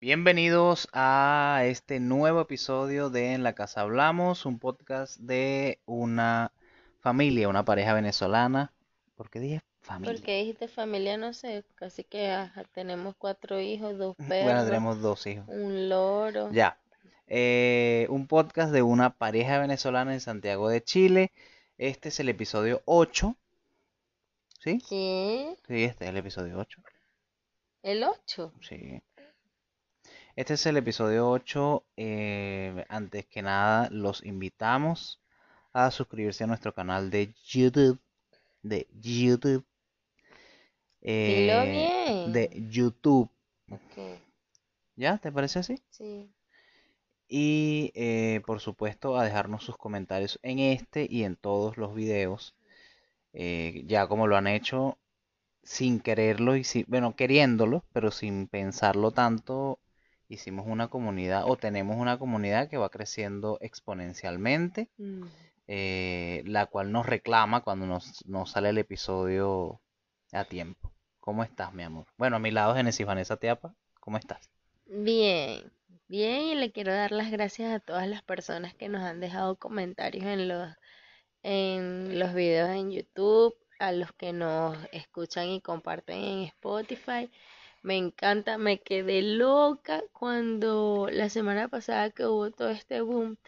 Bienvenidos a este nuevo episodio de En la Casa Hablamos, un podcast de una familia, una pareja venezolana. ¿Por qué dije familia? Porque dijiste familia, no sé, casi que ajá, tenemos cuatro hijos, dos Bueno, perros, tenemos dos hijos. un loro. Ya. Eh, un podcast de una pareja venezolana en Santiago de Chile. Este es el episodio 8. ¿Sí? ¿Qué? Sí, este es el episodio 8. ¿El ocho? Sí. Este es el episodio 8. eh, antes que nada, los invitamos a suscribirse a nuestro canal de YouTube. De YouTube. Eh, bien. de YouTube. Ok, ¿Ya? ¿Te parece así? sí. Y eh, por supuesto a dejarnos sus comentarios en este y en todos los videos. eh, ya como lo han hecho sin quererlo y sin, bueno, queriéndolo, pero sin pensarlo tanto, hicimos una comunidad o tenemos una comunidad que va creciendo exponencialmente, Mm. eh, la cual nos reclama cuando nos, nos sale el episodio a tiempo. ¿Cómo estás, mi amor? Bueno, a mi lado, Genesis Vanessa Teapa, ¿cómo estás? Bien, bien, y le quiero dar las gracias a todas las personas que nos han dejado comentarios en los, en los videos en YouTube, a los que nos escuchan y comparten en Spotify. Me encanta, me quedé loca cuando la semana pasada que hubo todo este boom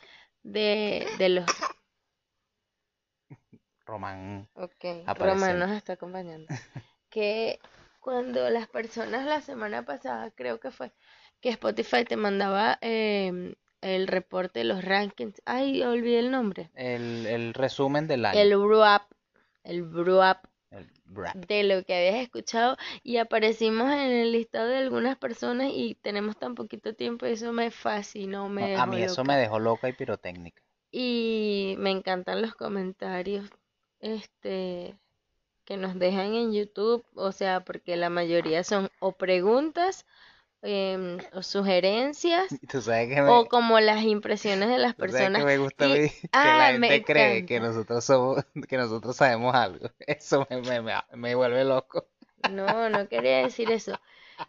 de, de los... Román. Ok, Aparece. Román nos está acompañando. Que cuando las personas la semana pasada, creo que fue, que Spotify te mandaba em, el reporte de los rankings. Ay, olvidé el nombre. El, el resumen del año. El wrap, el rap. de lo que habías escuchado y aparecimos en el listado de algunas personas y tenemos tan poquito tiempo y eso me fascinó, me No, a mí eso loca. me dejó loca y pirotécnica. Y me encantan los comentarios, este, que nos dejan en YouTube, o sea, porque la mayoría son o preguntas, em, o sugerencias, me, o como las impresiones de las que personas. me gusta Y, que ah, la me gente cree que nosotros somos, que nosotros sabemos algo. Eso me, me, me, vuelve loco. No, no quería decir eso.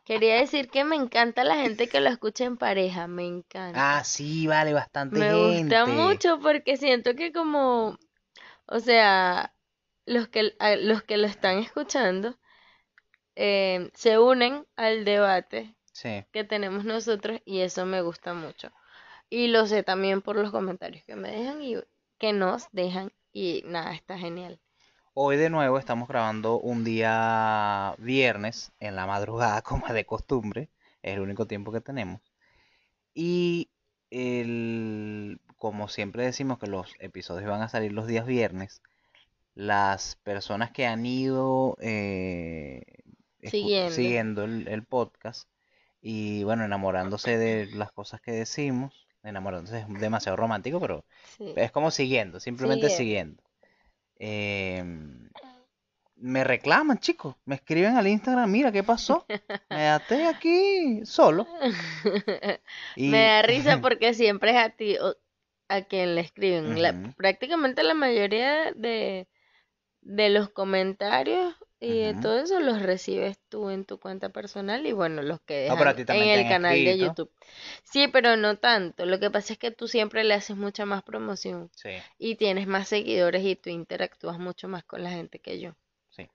Quería decir que me encanta la gente que lo escucha en pareja, me encanta. Ah, sí, vale, bastante Me gusta gente. mucho porque siento que como, o sea, los que, los que lo están escuchando eh, se unen al debate Sí. que tenemos nosotros y eso me gusta mucho. Y lo sé también por los comentarios que me dejan y que nos dejan y nada, está genial. Hoy de nuevo estamos grabando un día viernes en la madrugada, como de costumbre. Es el único tiempo que tenemos. Y el, como siempre decimos que los episodios van a salir los días viernes, las personas que han ido eh, Siguiendo. siguiendo el, el podcast y bueno, enamorándose de las cosas que decimos, enamorándose es demasiado romántico, pero Sí. es como siguiendo, simplemente Siguiendo. siguiendo. Em, me reclaman, chicos, me escriben al Instagram, mira, ¿qué pasó? Me dejaste aquí solo. Y Me da risa porque siempre es a ti o- a quien le escriben. La- prácticamente la mayoría de, de los comentarios y de todo eso los recibes tú en tu cuenta personal y bueno, los que No, pero a dejan también en te el han canal de escrito. YouTube. Sí, pero no tanto. Lo que pasa es que tú siempre le haces mucha más promoción Sí, y tienes más seguidores y tú interactúas mucho más con la gente que yo. sí.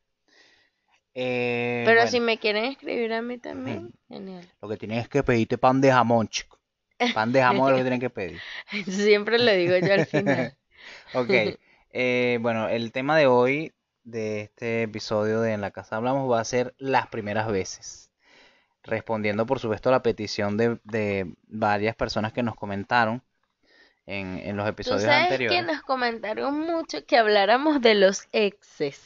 Eh, Pero bueno, si me quieren escribir a mí también, genial. lo que tienes es que pedirte pan de jamón, chico. Pan de jamón es lo que tienen que pedir. Siempre lo digo yo al final. Ok, eh, bueno, el tema de hoy, de este episodio de En la Casa Hablamos, va a ser las primeras veces. Respondiendo, por supuesto, a la petición de, de varias personas que nos comentaron en, en los Tú episodios sabes que anteriores. nos comentaron mucho que habláramos de los exes.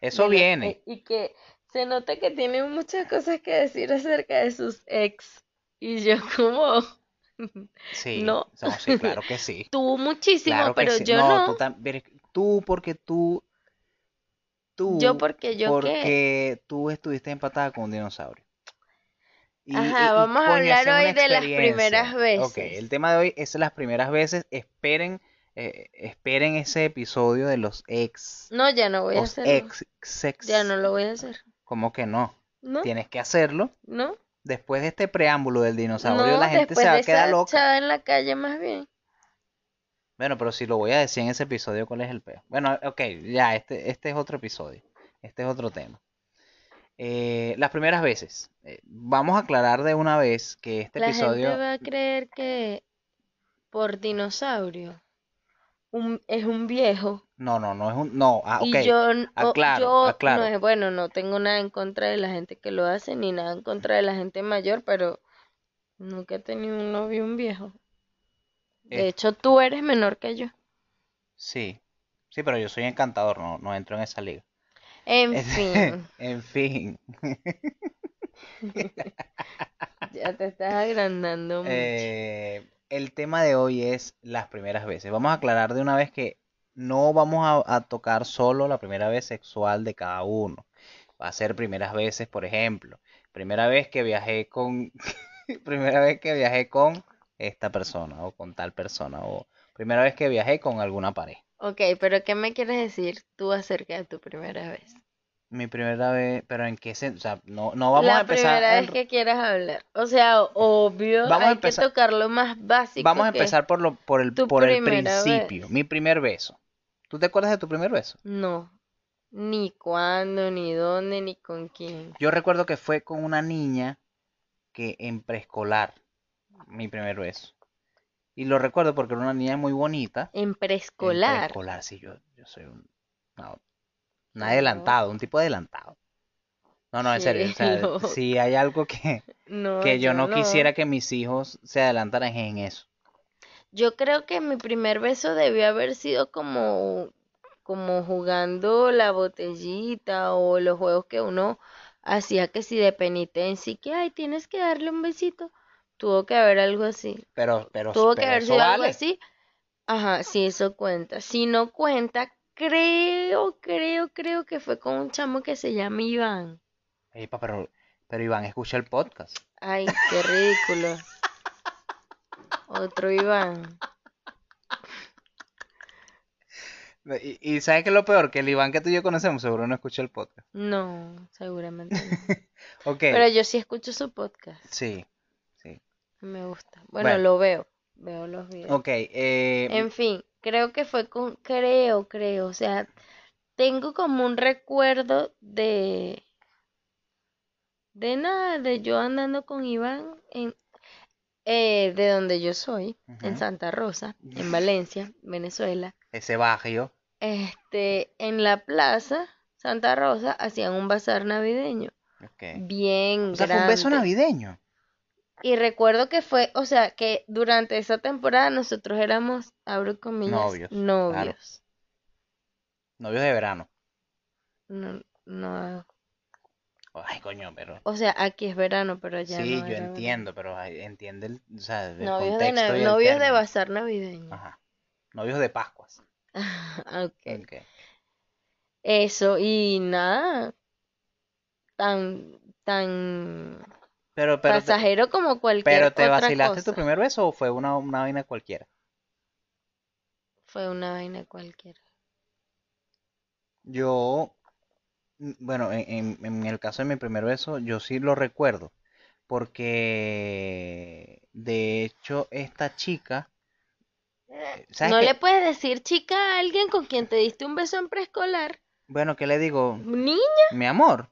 Eso de viene. y que se nota que tienen muchas cosas que decir acerca de sus ex. Y yo como, Sí, no. no, sí, claro que sí. tú muchísimo, Claro pero sí. yo No, no. tú porque tú, tú, Yo porque yo qué. porque tú estuviste empatada con un dinosaurio. Y, Ajá, y- y, vamos a hablar hoy de las primeras experiencia. Ok, veces. el tema de hoy es las primeras veces. Esperen, eh, esperen ese episodio de los ex, No, ya no voy a hacerlo. ex. Ya no lo voy a hacer. ¿Cómo que no? ¿No? Tienes que hacerlo. ¿No? Después de este preámbulo del dinosaurio, No, la gente se va a quedar loca. en la calle más bien. Bueno, pero si lo voy a decir en ese episodio, ¿cuál es el peo? Bueno, ok, ya, este, este es otro episodio. Este es otro tema. Eh, las primeras veces. Eh, vamos a aclarar de una vez que este La episodio... gente va a creer que por dinosaurio un- es un viejo. No, no, no es un... No, ah, Y ok. yo, n- o- aclaro, yo aclaro. no es bueno, no tengo nada en contra de la gente que lo hace, ni nada en contra de la gente mayor, pero nunca he tenido un novio un viejo. De Eh. hecho, tú eres menor que yo. Sí, sí, pero yo soy encantador, no, no entro en esa liga. En fin, En fin. ya te estás agrandando mucho. Eh, el tema de hoy es las primeras veces. Vamos a aclarar de una vez que no vamos a, a tocar solo la primera vez sexual de cada uno. Va a ser primeras veces, por ejemplo. Primera vez que viajé con... primera vez que viajé con esta persona o con tal persona. O primera vez que viajé con alguna pareja. Ok, pero ¿qué me quieres decir tú acerca de tu primera vez? Mi primera vez, pero en qué sentido, o sea, no, no vamos La a empezar primera en- vez que quieras hablar. O sea, obvio, Vamos a hay que empezar- tocar lo más básico Vamos a que- empezar por lo, por el, por el primera principio. vez. Mi primer beso. ¿Tú te acuerdas de tu primer beso? No, ni cuándo, ni dónde, ni con quién. Yo recuerdo que fue con una niña que en preescolar, mi primer beso. Y lo recuerdo porque era una niña muy bonita. En En preescolar. preescolar, sí, yo, yo soy un, no, un adelantado, un tipo adelantado. No, no, en serio, o sea, si hay algo que, No, que yo no no. quisiera que mis hijos se adelantaran en eso. Yo creo que mi primer beso debió haber sido como, como jugando la botellita o los juegos que uno hacía que si de penitencia y que, ay, tienes que darle un besito. Tuvo que haber algo así. Pero, pero, Tuvo que haber sido algo así. Ajá, sí, eso cuenta. Si no cuenta, creo, creo, creo que fue con un chamo que se llama Iván. Epa, pero, pero Iván, escucha el podcast. Ay, qué ridículo. Otro Iván. Y, y ¿sabes qué es lo peor? Que el Iván que tú y yo conocemos seguro no escucha el podcast. No, seguramente no. Ok, Pero yo sí escucho su podcast. sí. Me gusta. Bueno, Bueno. lo veo. Veo los videos. Ok, eh, En fin, creo que fue con, creo, creo, o sea, tengo como un recuerdo de, de nada, de yo andando con Iván en, eh, de donde yo soy, en Ujú. Santa Rosa, en Valencia, Venezuela. ese barrio. Este, en la plaza Santa Rosa hacían un bazar navideño, Ok. bien O sea, fue un beso grande. navideño. Y recuerdo que fue, o sea, que durante esa temporada nosotros éramos, abro comillas, Novios, claro. novios. Novios de verano. No, no, Ay, coño, pero. o sea, aquí es verano, pero allá Sí, no yo verano. entiendo, pero entiende el, o sea, el Novios de, contexto na- y el novios de bazar navideño. Ajá. Novios de Pascuas. Ok. Ok. Eso, y nada, tan, tan Pero, pero, te, pasajero como cualquier pero te otra vacilaste tu primer beso o fue una, una vaina cualquiera. Fue una vaina cualquiera. Yo, mm, bueno, en, en- en el caso de mi primer beso, yo sí lo recuerdo, porque de hecho esta chica, eh, ¿sabes No qué? le puedes decir chica a alguien con quien te diste un beso en preescolar. Bueno, ¿qué le digo? Niña, Mi amor,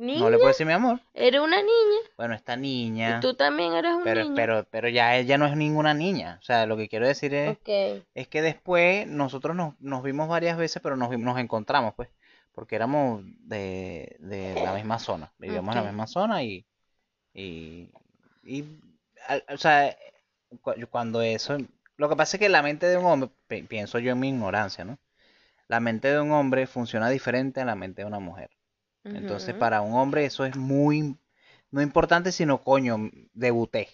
niña, no le puedo decir mi amor. era una niña. Bueno, esta Y niña, tú también eres un pero, niño. pero, pero ya ella no es ninguna niña. O sea, lo que quiero decir es, Ok. es que después nosotros nos, nos vimos varias veces, pero nos, nos encontramos, pues, porque éramos de, de la misma zona, vivíamos en la misma zona y, y, y, al- o sea, cu- cuando eso, lo que pasa es que la mente de un hombre, pi- pienso yo en mi ignorancia, ¿no? La mente de un hombre funciona diferente a la mente de una mujer. Entonces, para un hombre eso es muy, no importante, sino coño, debuté,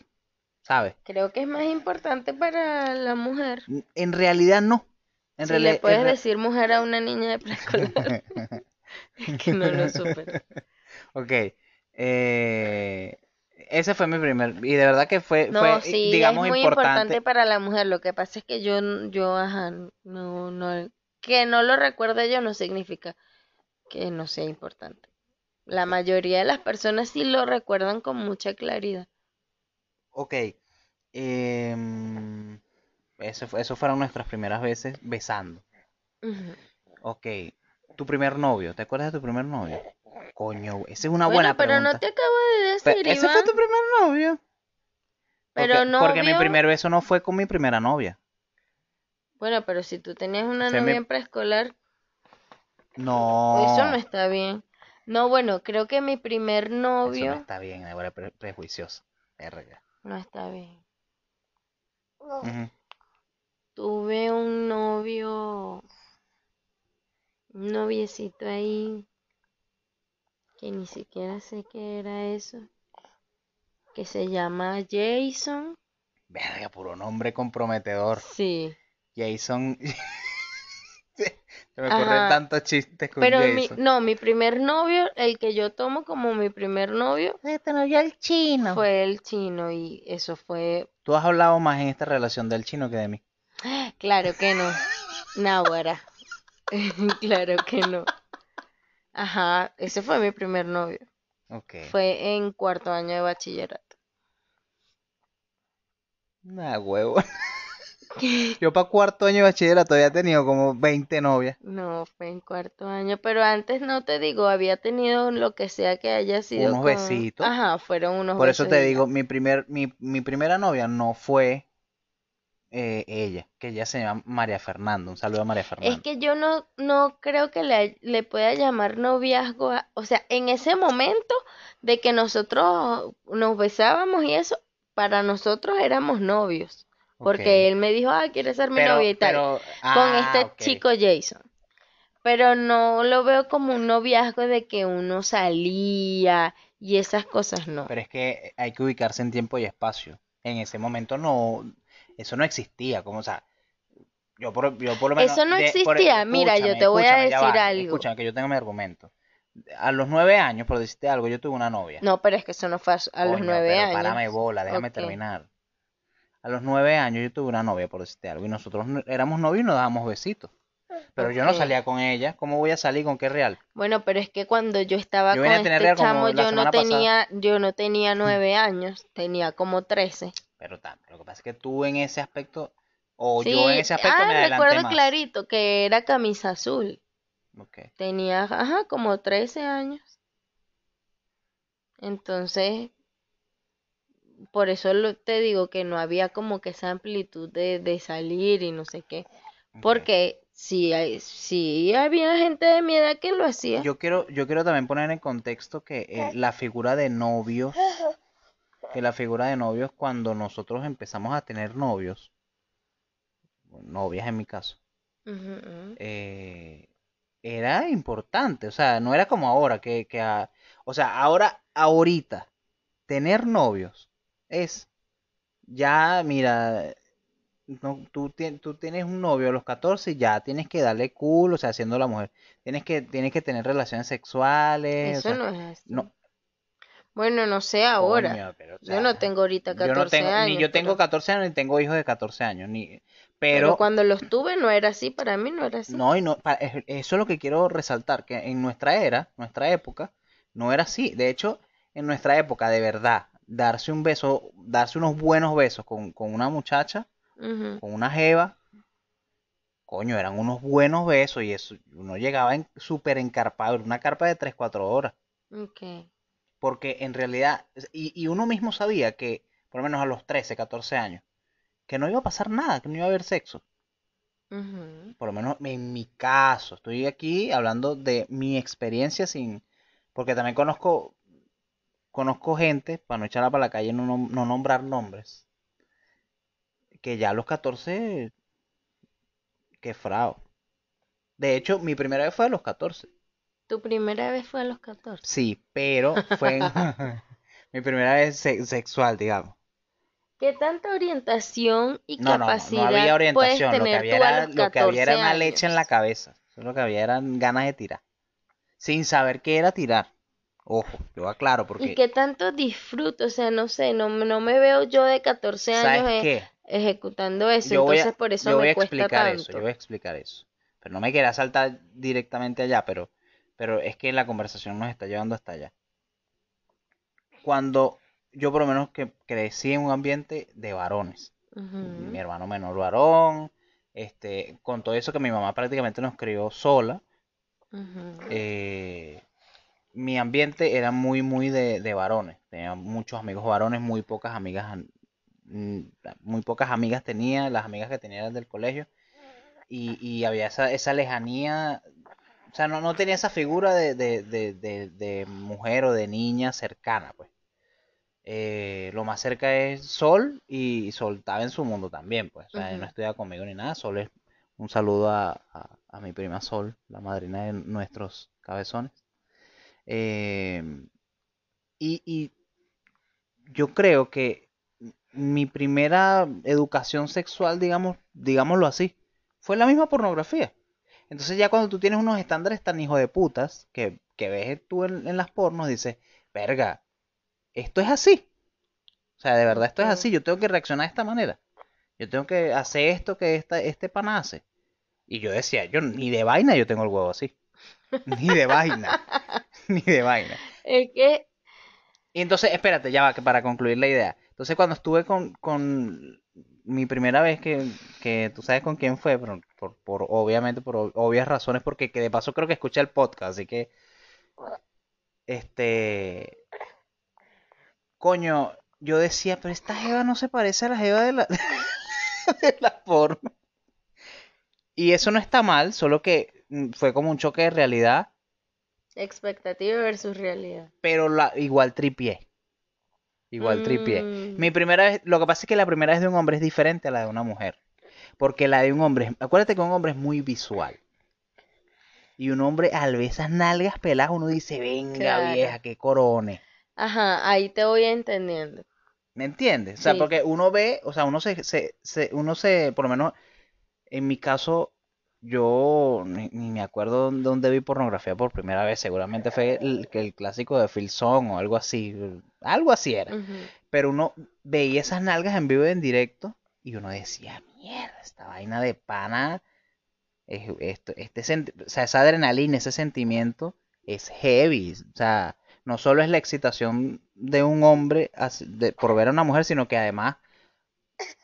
¿sabes? Creo que es más importante para la mujer. En realidad no. En Si realidad, le puedes decir mujer a una niña de preescolar, es que no lo supe. Ok. eh, ese fue mi primer. Y de verdad que fue, No, fue sí, digamos, es muy importante. importante para la mujer. Lo que pasa es que yo, yo, ajá, no, no, que no lo recuerde yo no significa que no sea importante. La mayoría de las personas sí lo recuerdan con mucha claridad. Ok. em, eso, eso fueron nuestras primeras veces besando. Ok. Tu primer novio, ¿te acuerdas de tu primer novio? Coño, esa es una Bueno, buena pero no pregunta. te acabo de decir, ¿Ese fue tu primer novio? Pero Porque, porque mi primer beso no fue con mi primera novia. Bueno, pero si tú tenías una novia en preescolar, No. eso no está bien. No, bueno, creo que mi primer Eso no novio está bien, ahora pre- prejuicioso. Verga. no está bien. Tuve un novio, un noviecito ahí, que ni siquiera sé qué era eso, que se llama Jason. Verga, puro nombre comprometedor. Sí, Jason. Se me ocurren tantos chistes con pero mi, no, mi primer novio, el que yo tomo como mi primer novio, Este novio el chino. fue el chino y eso fue, Tú has hablado más en esta relación del chino que de mí. claro que no, náguara, claro que no. Ajá, ese fue mi primer novio, Ok. fue en cuarto año de bachillerato. Nah, huevo. Yo para cuarto año de bachillerato había tenido como 20 novias. No, fue en cuarto año, pero antes no te digo, había tenido lo que sea que haya sido Unos con- besitos. Ajá, fueron unos Por eso te digo, mi primer, mi, mi primera novia no fue eh, ella, que ella se llama María Fernanda. Un saludo a María Es Fernanda. que yo no, no creo que le, le pueda llamar noviazgo, a- o sea, en ese momento de que nosotros nos besábamos y eso, para nosotros éramos novios, porque él me dijo, ah, ¿quieres ser mi Pero, novia y tal, pero, con ah, este chico Jason. Pero no lo veo como un noviazgo de que uno salía y esas cosas no. Pero es que hay que ubicarse en tiempo y espacio. En ese momento no, eso no existía, como, o sea, yo por, yo por lo menos... Eso no de- por- existía. Mira, yo te voy a decir va, algo. Escúchame, que yo tengo mi argumento. A los nueve años, por decirte algo, yo tuve una novia. No, pero es que eso no fue a, los nueve años. párame bola, déjame terminar. A los nueve años yo tuve una novia, por decirte algo, y nosotros no- éramos novios y nos dábamos besitos. Pero yo no salía con ella. ¿Cómo voy a salir con qué real? Bueno, pero es que cuando yo estaba Yo con este chamo, yo no pasada. tenía, yo no tenía nueve años, tenía como trece. Pero ta- lo que pasa es que tú en ese aspecto, o Sí, yo en ese aspecto ah, me adelanté recuerdo más. clarito que era camisa azul. Tenía, ajá, como 13 años. Entonces, por eso lo- te digo que no había como que esa amplitud de, de salir y no sé qué. ok. Porque sí, hay- sí había gente de mi edad que lo hacía. Yo quiero, yo quiero también poner en contexto que eh, la figura de novios, que la figura de novios cuando nosotros empezamos a tener novios, novias en mi caso, eh, era importante, o sea, no era como ahora, que, que a- o sea, ahora, ahorita, tener novios es, ya, mira, no, tú, tú tienes un novio a los 14 y ya tienes que darle culo, o sea, siendo la mujer, tienes que, tienes que tener relaciones sexuales, o Eso sea, no es así. no, Bueno, no sé ahora. coño, pero, o Yo no sea, tengo ahorita yo 14 no tengo, años. ni yo tengo pero, 14 años, ni tengo hijos de 14 años, ni, pero pero, cuando los tuve no era así, para mí no era así. No, y no, pa- es- eso es lo que quiero resaltar, que en nuestra era, nuestra época, no era así. De hecho, en nuestra época, de verdad, darse un beso, darse unos buenos besos con, con una muchacha, con una jeva, coño, eran unos buenos besos y eso, uno llegaba en, súper encarpado, en una carpa de 3, 4 horas. Ok. Porque en realidad, y, y uno mismo sabía que, por lo menos a los 13, 14 años, que no iba a pasar nada, que no iba a haber sexo. Por lo menos en mi caso, estoy aquí hablando de mi experiencia sin, porque también conozco, conozco gente, para no echarla para la calle, no, no nombrar nombres, que ya a los 14, que frao. De hecho, mi primera vez fue a los 14. Tu primera vez fue a los 14. Sí, pero fue en- mi primera vez se- sexual, digamos. ¿Qué tanta orientación y No, no, no, no capacidad había puedes orientación, lo que había tú a era, lo que había era 14 una leche en la cabeza. Eso lo que había eran ganas de tirar. Sin saber qué era tirar. Ojo, yo aclaro ¿Y porque, qué tanto disfruto? O sea, no sé, no, no me veo yo de 14 años ¿sabes eh, ejecutando eso, Yo voy a, entonces por eso yo voy me a cuesta explicar eso, yo voy a explicar eso. Pero no me quería saltar directamente allá, pero pero es que la conversación nos está llevando hasta allá. Cuando yo por lo menos que crecí en un ambiente de varones, mi hermano menor varón, este, con todo eso que mi mamá prácticamente nos crió sola, eh, mi ambiente era muy, muy de, de varones. Tenía muchos amigos varones, muy pocas amigas, mm, muy pocas amigas tenía, las amigas que tenía eran del colegio, y, y había esa, esa lejanía, o sea, no, no tenía esa figura de, de, de, mujer o de niña cercana, pues. Eh, lo más cerca es Sol y Sol estaba en su mundo también, pues. O sea, no Ujú. estudia conmigo ni nada. Sol es un saludo a, a, a mi prima Sol, la madrina de nuestros cabezones. Eh, y, y yo creo que mi primera educación sexual, digamos, digámoslo así, fue la misma pornografía. Entonces ya cuando tú tienes unos estándares tan hijo de putas que, que ves tú en, en las pornos, dices, verga, esto es así. O sea, de verdad esto es así. Yo tengo que reaccionar de esta manera. Yo tengo que hacer esto que esta, este pana hace. Y yo decía, yo ni de vaina yo tengo el huevo así. Ni de vaina. Ni de vaina. Es que, Y entonces, espérate, ya va, que para concluir la idea. Entonces, cuando estuve con, con mi primera vez que, que tú sabes con quién fue, pero por, por obviamente por ob- obvias razones, porque que de paso creo que escuché el podcast, así que, este, coño, yo decía, pero esta jeva no se parece a la jeva de la, de la porno. Y eso no está mal, solo que mm, fue como un choque de realidad, expectativa versus realidad. pero la, igual tripié. Igual tripié. Mm, Mi primera vez, lo que pasa es que la primera vez de un hombre es diferente a la de una mujer. Porque la de un hombre, acuérdate que un hombre es muy visual. Y un hombre, al ver esas nalgas peladas, uno dice, venga Claro. vieja, qué corone. Ajá, ahí te voy entendiendo. ¿Me entiendes? O sea, Sí. porque uno ve, o sea, uno se, se, se- uno se, por lo menos en mi caso, yo ni, ni me acuerdo dónde vi pornografía por primera vez. Seguramente fue el, el clásico de Phil Song o algo así. Algo así era. Pero uno veía esas nalgas en vivo y en directo y uno decía, mierda, esta vaina de pana, es- esto, este, o sea, esa adrenalina, ese sentimiento es heavy. O sea, no solo es la excitación de un hombre de- por ver a una mujer, sino que además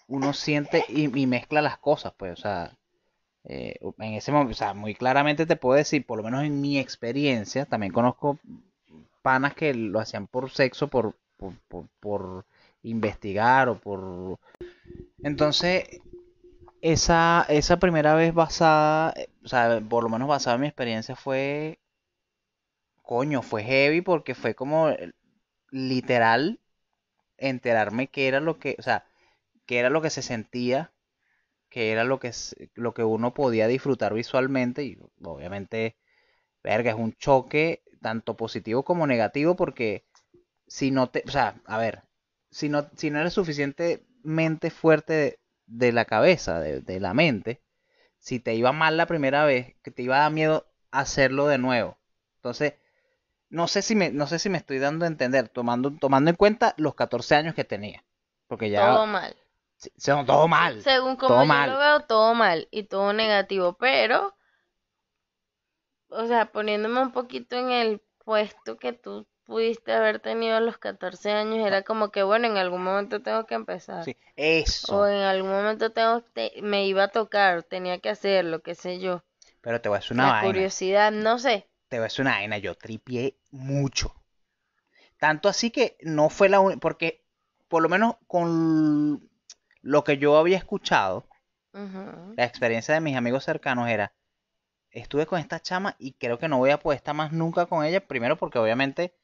uno siente y, y mezcla las cosas, pues, o sea, eh, en ese momento, o sea, muy claramente te puedo decir, por lo menos en mi experiencia, también conozco panas que lo hacían por sexo, por, por, por, por investigar o por... Entonces, esa, esa primera vez basada, eh, o sea, por lo menos basada en mi experiencia fue, coño, fue heavy porque fue como eh, literal enterarme que era lo que, o sea, que era lo que se sentía, que era lo que, lo que uno podía disfrutar visualmente y obviamente, verga, es un choque tanto positivo como negativo porque si no te, o sea, a ver, si no, si no eres suficientemente fuerte de, la cabeza, de, de la mente, si te iba mal la primera vez, que te iba a dar miedo hacerlo de nuevo. Entonces, no sé si me, no sé si me estoy dando a entender, tomando, tomando en cuenta los 14 años que tenía. Porque ya Todo mal. Son todo mal. Según como todo yo mal. lo veo, todo mal y todo negativo, pero, o sea, poniéndome un poquito en el puesto que tú pudiste haber tenido a los 14 años, era como que, bueno, en algún momento tengo que empezar. Sí, O eso. en algún momento tengo, te- me iba a tocar, tenía que hacerlo, qué sé yo. Pero te voy a decir una La vaina. curiosidad, no sé. Te voy a decir una vaina. Yo tripié mucho. Tanto así que no fue la única. Porque, por lo menos con lo que yo había escuchado, la experiencia de mis amigos cercanos era. Estuve con esta chama y creo que no voy a poder estar más nunca con ella. Primero porque obviamente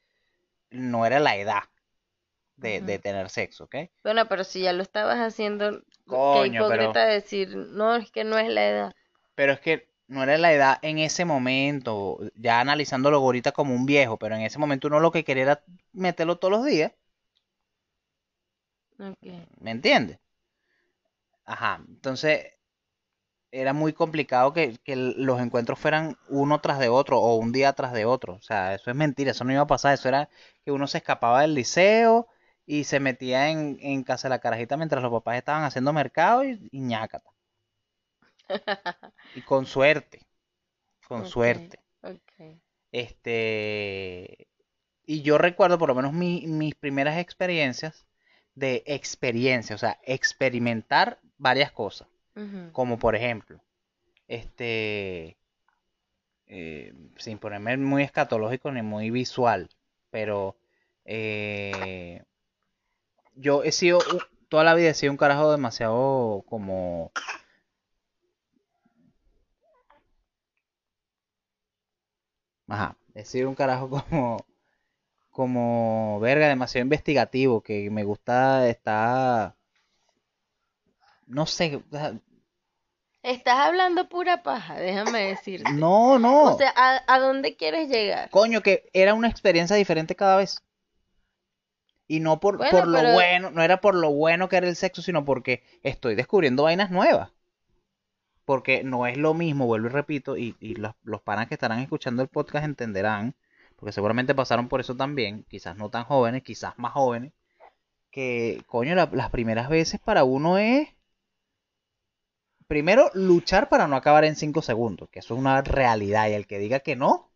no era la edad de, de tener sexo, ¿ok? Bueno, pero si ya lo estabas haciendo, qué Coño, pero- hipócrita decir, no, es que no es la edad. Pero es que no era la edad en ese momento, ya analizándolo ahorita como un viejo, pero en ese momento uno lo que quería era meterlo todos los días. ¿me entiendes? Ajá, entonces era muy complicado que, que los encuentros fueran uno tras de otro o un día tras de otro. O sea, eso es mentira, eso no iba a pasar, eso era que uno se escapaba del liceo y se metía en, en casa de la carajita mientras los papás estaban haciendo mercado y, y ñácata. Y con suerte, con suerte. Este, y yo recuerdo por lo menos mi- mis primeras experiencias de experiencia, o sea, experimentar varias cosas, como por ejemplo, este, eh, sin ponerme muy escatológico ni muy visual, pero eh, yo he sido, toda la vida he sido un carajo demasiado como, ajá, he sido un carajo como, como, verga, demasiado investigativo, que me gusta estar, no sé, o Estás hablando pura paja, déjame decirte. no, O no, sea, ¿a, a dónde quieres llegar? coño, que era una experiencia diferente cada vez. Y no por, Bueno, por lo pero- bueno, no era por lo bueno que era el sexo, sino porque estoy descubriendo vainas nuevas. Porque no es lo mismo, vuelvo y repito, y, y los, los panas que estarán escuchando el podcast entenderán, porque seguramente pasaron por eso también, quizás no tan jóvenes, quizás más jóvenes, que coño, la- las primeras veces para uno es, primero, luchar para no acabar en 5 segundos, que eso es una realidad, y el que diga que no,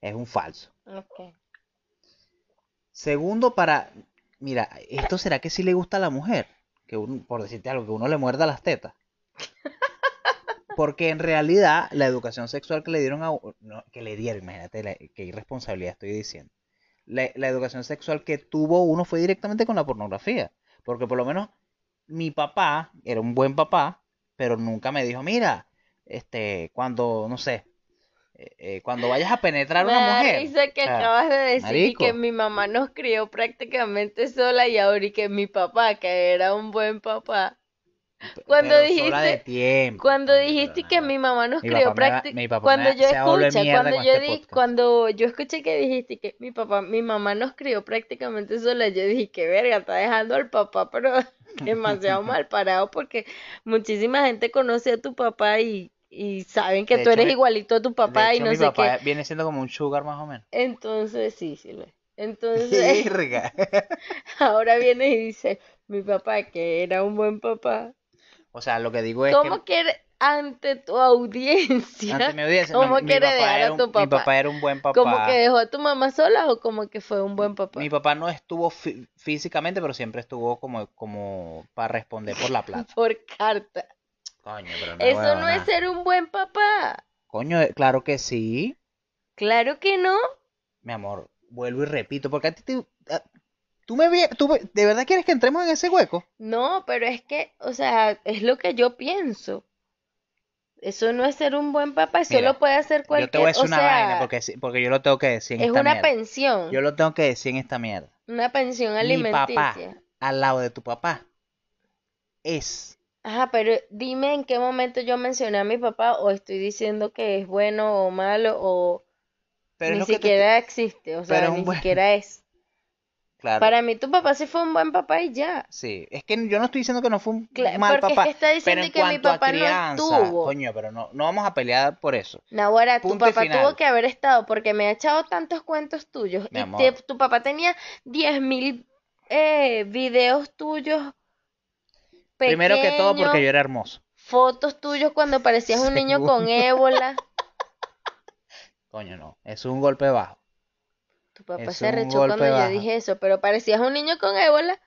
es un falso. Ok. Segundo, para. Mira, ¿esto será que sí le gusta a la mujer? Que uno- por decirte algo, que uno le muerda las tetas. Porque en realidad la educación sexual que le dieron a no, que le dieron, imagínate la- qué irresponsabilidad estoy diciendo. La, la educación sexual que tuvo uno fue directamente con la pornografía. Porque por lo menos mi papá era un buen papá, pero nunca me dijo, mira, este, cuando, no sé, eh, eh, cuando vayas a penetrar a una da mujer. risa que o sea, acabas de decir marico. que mi mamá nos crió prácticamente sola y ahora y que mi papá, que era un buen papá. Cuando pero dijiste- sola de tiempo, Cuando dijiste que mi mamá nos Mi crió prácticamente cuando yo escucha, cuando yo este di, cuando yo escuché que dijiste que mi papá, mi mamá nos crió prácticamente sola, yo dije que verga, está dejando al papá, pero demasiado mal parado porque muchísima gente conoce a tu papá y, y saben que De tú hecho, eres igualito a tu papá y no mi sé papá qué. viene siendo como un sugar más o menos. Entonces, sí, sí lo es. Entonces, ahora viene y dice, mi papá que era un buen papá. O sea, lo que digo es ¿Cómo que quiere ante tu audiencia? ante mi audiencia, ¿Cómo mi quiere papá dejar a un, tu mi papá? papá era un buen papá. ¿Como que dejó a tu mamá sola o como que fue un buen papá? Mi papá no estuvo fí- físicamente, pero siempre estuvo como, como para responder por la plata. Por carta. Coño, pero no Eso no es ser un buen papá. Coño, eh, claro que sí. Claro que no. Mi amor, vuelvo y repito, porque a ti te... ¿Tú me tú ¿De verdad quieres que entremos en ese hueco? No, pero es que, o sea, es lo que yo pienso. Eso no es ser un buen papá, eso Mira, lo puede hacer Yo te voy a cualquier, decir o una sea, vaina, porque, porque yo lo tengo que decir en es esta una mierda. pensión, Yo lo tengo que decir en esta mierda. una pensión Mi papá, alimenticia. al lado de tu papá, es... Ajá, pero dime en qué momento yo mencioné a mi papá o estoy diciendo que es bueno o malo o Pero ni te siquiera existe, o sea, ni buen- siquiera es. Claro, Para mí tu papá sí fue un buen papá y ya. sí. Es que yo no estoy diciendo que no fue un mal porque es papá. que está diciendo pero en que mi papá no estuvo. coño, pero no, no vamos a pelear por eso. Nahuara, tu papá tuvo que haber estado porque me ha echado tantos cuentos tuyos Mi y amor. te- tu papá tenía 10.000 eh, videos tuyos Primero que todo porque yo era hermoso. fotos tuyos cuando parecías un niño con ébola. Coño, no. Es un golpe bajo. Tu papá Es se arrechó cuando yo dije eso, pero parecías un niño con ébola.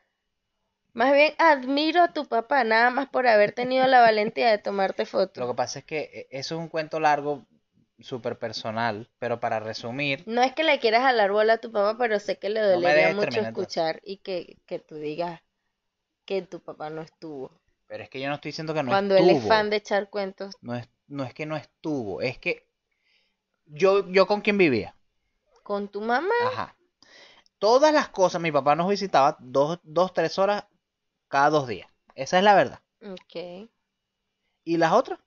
Más bien admiro a tu papá, nada más por haber tenido la valentía de tomarte Lo fotos. que pasa es que eh, eso es un cuento largo, súper personal, pero para resumir, No es que le quieras jalar bola a tu papá, pero sé que le dolería mucho terminar escuchar y que, que tú digas que tu papá no estuvo. pero es que yo no estoy diciendo que no Cuando él es estuvo. fan de echar cuentos. No es, no es que no estuvo, es que yo, yo con quién vivía. Con tu mamá. Ajá. Todas las cosas, mi papá nos visitaba dos, dos, tres horas cada dos días. Esa es la verdad. Ok. Y las otras,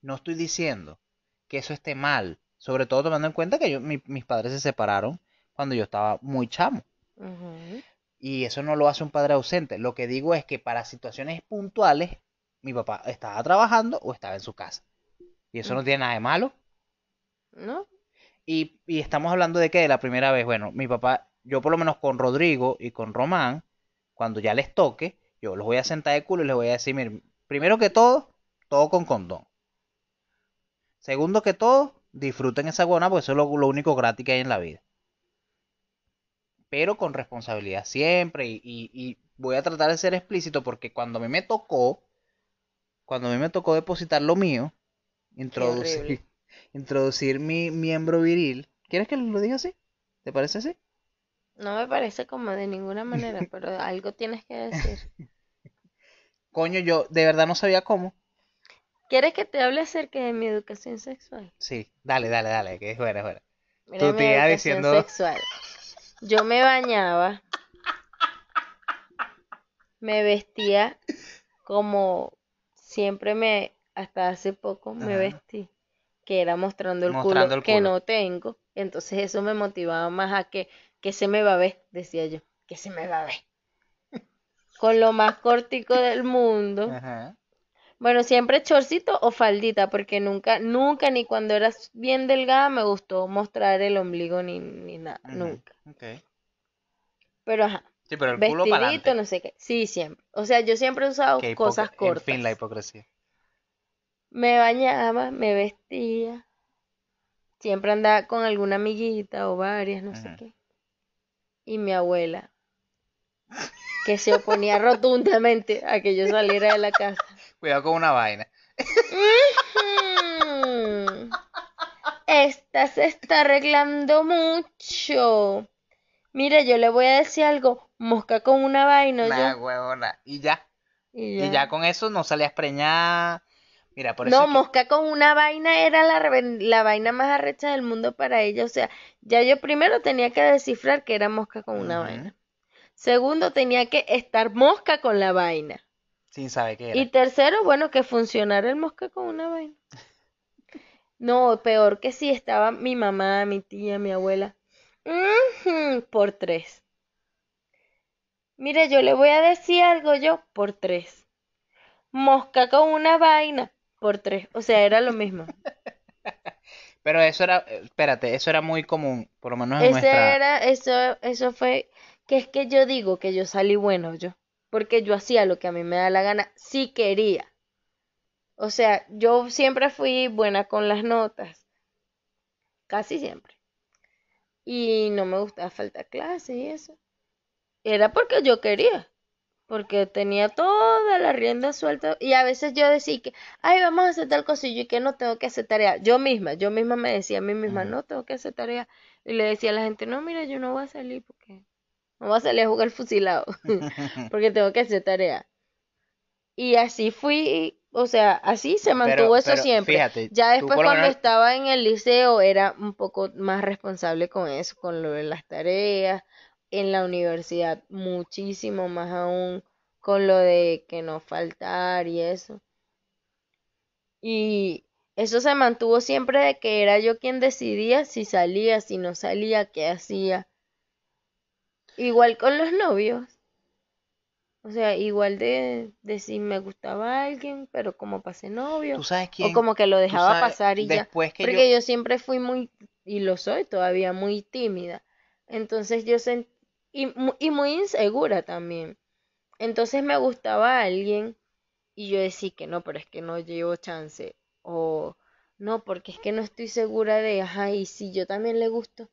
no estoy diciendo que eso esté mal. Sobre todo tomando en cuenta que yo, mi- mis padres se separaron cuando yo estaba muy chamo. Ujú. Y eso no lo hace un padre ausente. Lo que digo es que para situaciones puntuales, mi papá estaba trabajando o estaba en su casa. Y eso no tiene nada de malo. ¿No? Y, y estamos hablando de que de la primera vez, bueno, mi papá, yo por lo menos con Rodrigo y con Román, cuando ya les toque, yo los voy a sentar de culo y les voy a decir, miren, primero que todo, todo con condón. Segundo que todo, Disfruten esa guana porque eso es lo, lo único gratis que hay en la vida. Pero con responsabilidad siempre. Y, y- y voy a tratar de ser explícito porque cuando a mí me tocó, cuando a mí me tocó depositar lo mío, introducir. Introducir mi miembro viril. ¿Quieres que lo diga así? ¿Te parece así? No me parece como de ninguna manera, pero algo tienes que decir. Coño, yo de verdad no sabía cómo. ¿Quieres que te hable acerca de mi educación sexual? Sí, dale, dale, dale, que es buena, es buena. Mira Tu mi tía educación diciendo- sexual. Yo me bañaba, me vestía como siempre me, hasta hace poco me Ajá. vestí, que era mostrando el Mostrando culo el que no tengo. Entonces eso me motivaba más a que, que se me va a ver, decía yo, que se me va a ver. Con lo más cortico del mundo. Ajá. Bueno, siempre chorcito o faldita, porque nunca, nunca, ni cuando eras bien delgada me gustó mostrar el ombligo ni, ni nada, nunca. Pero ajá, Sí, pero el culo para vestidito, no sé qué. Sí, siempre. O sea, yo siempre he usado cosas cortas. En fin, la hipocresía. Me bañaba, me vestía. Siempre andaba con alguna amiguita o varias, no sé qué. Y mi abuela, que se oponía rotundamente a que yo saliera de la casa. Cuidado con una vaina. Esta se está arreglando mucho. Mire, yo le voy a decir algo. Mosca con una vaina, Nah, yo. huevona. Y ya. Y Y ya con eso no salías preñada. Mira, por No, eso es que- mosca con una vaina era la, la vaina más arrecha del mundo para ella. O sea, ya yo primero tenía que descifrar que era mosca con una vaina. Segundo, tenía que estar mosca con la vaina. sin saber qué era. Y tercero, bueno, que funcionara el mosca con una vaina. No, peor que si estaba mi mamá, mi tía, mi abuela. Por tres. Mire, yo le voy a decir algo yo por tres. Mosca con una vaina por tres. O sea, era lo mismo. Pero eso era, espérate, eso era muy común, por lo menos en Ese nuestra. era, eso, eso fue, que es que yo digo que yo salí bueno yo, porque yo hacía lo que a mí me da la gana, si quería. O sea, yo siempre fui buena con las notas, casi siempre. Y no me gustaba faltar clases y eso. Era porque yo quería, porque tenía toda la rienda suelta y a veces yo decía que, ay, vamos a hacer tal cosa y yo que no tengo que hacer tarea. Yo misma, yo misma me decía a mí misma, no tengo que hacer tarea. Y le decía a la gente, no, mira, yo no voy a salir porque no voy a salir a jugar fusilado, porque tengo que hacer tarea. Y así fui, o sea, así se mantuvo eso pero siempre. fíjate, Ya después cuando menos- estaba en el liceo era un poco más responsable con eso, con lo de las tareas. En la universidad muchísimo más aún con lo de que no faltar y eso. Y eso se mantuvo siempre de que era yo quien decidía si salía, si no salía, qué hacía. Igual con los novios. O sea, igual de, de si me gustaba alguien, pero como pasé novio. ¿Tú sabes O quién? como que lo dejaba sabes, pasar y ya. Después que Porque yo, yo siempre fui muy, y lo soy todavía, muy tímida. Entonces yo sent y, mu- y muy insegura también. Entonces me gustaba alguien y yo decía que no, pero es que no llevo chance. O no, porque es que no estoy segura de, ajá, y si yo también le gusto.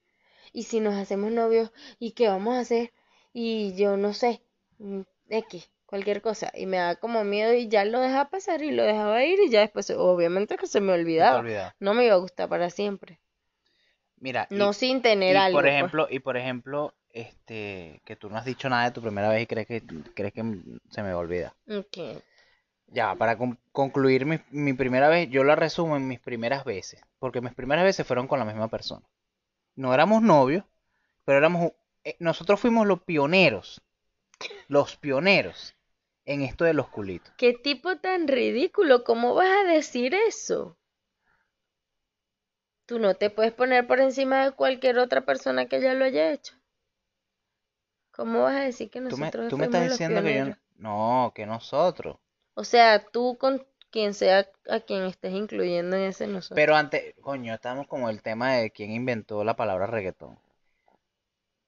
Y si nos hacemos novios, ¿y qué vamos a hacer? Y yo no sé, mm, X, cualquier cosa. Y me da como miedo y ya lo dejaba pasar y lo dejaba ir y ya después, obviamente que se me olvidaba. olvidaba. No me iba a gustar para siempre. Mira, y- No sin tener y, algo. por pues. ejemplo, y por ejemplo, este, que tú no has dicho nada de tu primera vez y crees que crees que se me va a olvidar. Ok. Ya, para con- concluir mi, mi primera vez, yo la resumo en mis primeras veces, porque mis primeras veces fueron con la misma persona. No éramos novios, pero éramos, eh, nosotros fuimos los pioneros, los pioneros en esto de los culitos. ¿Qué tipo tan ridículo? ¿Cómo vas a decir eso? Tú no te puedes poner por encima de cualquier otra persona que ya lo haya hecho. ¿Cómo vas a decir que Tú me, nosotros tú me estás diciendo que yo, no, que nosotros. O sea, tú con quien sea a quien estés incluyendo en ese nosotros. Pero antes, coño, estamos con el tema de quién inventó la palabra reggaetón.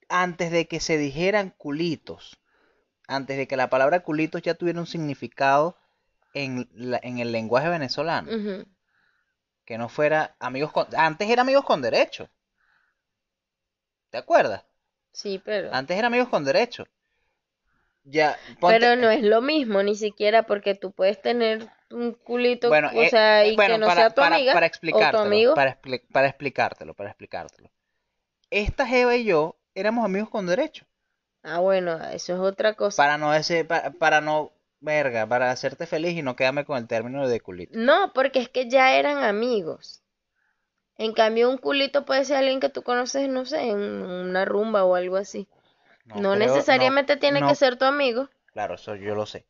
Antes de que se dijeran culitos, antes de que la palabra culitos ya tuviera un significado en, la- en el lenguaje venezolano, que no fuera amigos con... Antes era amigos con derecho. ¿Te acuerdas? Sí, pero... Antes era amigos con derecho. Ya, ponte- Pero no es lo mismo, ni siquiera porque tú puedes tener un culito, Bueno, o eh, sea, eh, y bueno, que no para, sea tu para- amiga para o tu explicártelo, amigo. para, expli- para explicártelo, para explicártelo. Esta Jeva y yo éramos amigos con derecho. Ah, bueno, eso es otra cosa. Para no ese, para, para no, verga, para hacerte feliz y no quedarme con el término de culito. No, porque es que ya eran amigos. En cambio, un culito puede ser alguien que tú conoces, no sé, en una rumba o algo así. No, creo- necesariamente no- tiene no, que ser tu amigo. Claro, eso yo lo sé.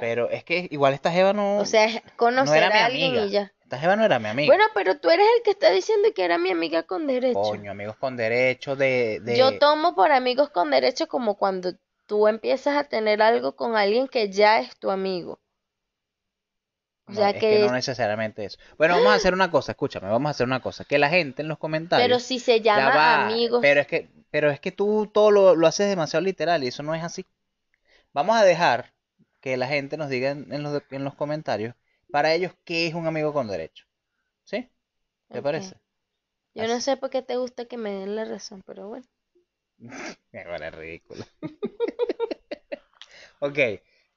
Pero es que igual esta Jeva no, O sea, conocer era a alguien amiga. y ya. esta Jeva no era mi amiga. Bueno, pero tú eres el que está diciendo que era mi amiga con derecho. Coño, amigos con derecho de, de... Yo tomo por amigos con derecho como cuando tú empiezas a tener algo con alguien que ya es tu amigo. No, es que, no necesariamente eso. Bueno, vamos a hacer una cosa, escúchame, vamos a hacer una cosa. Que la gente en los comentarios... pero si se llama va, amigos, Pero es que, pero es que tú todo lo, lo haces demasiado literal y eso no es así. Vamos a dejar que la gente nos diga en, en los, en los comentarios para ellos qué es un amigo con derecho. ¿Sí? ¿Te parece? yo no sé por qué te gusta que me den la razón, pero bueno. Me parece ridículo. ok,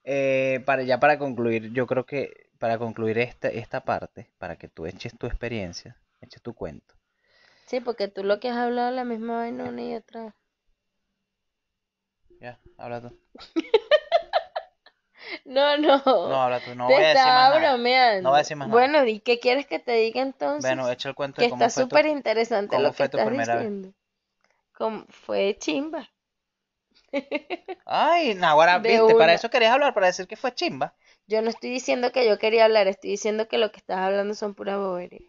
eh, para, ya para concluir, yo creo que para concluir esta, esta parte, para que tú eches tu experiencia, eches tu cuento. Sí, porque tú lo que has hablado es la misma vaina una y otra vez. Ya, habla tú. No, no. No, habla tú, no te voy a decir más nada. bromeando. No voy a decir más nada. Bueno, ¿y qué quieres que te diga entonces? Bueno, echa el cuento que de cómo está súper interesante lo que estás diciendo. Cómo- Fue chimba. Ay, Naguará, De viste, para eso querías hablar, para decir que fue chimba. Yo no estoy diciendo que yo quería hablar, estoy diciendo que lo que estás hablando son pura bobería.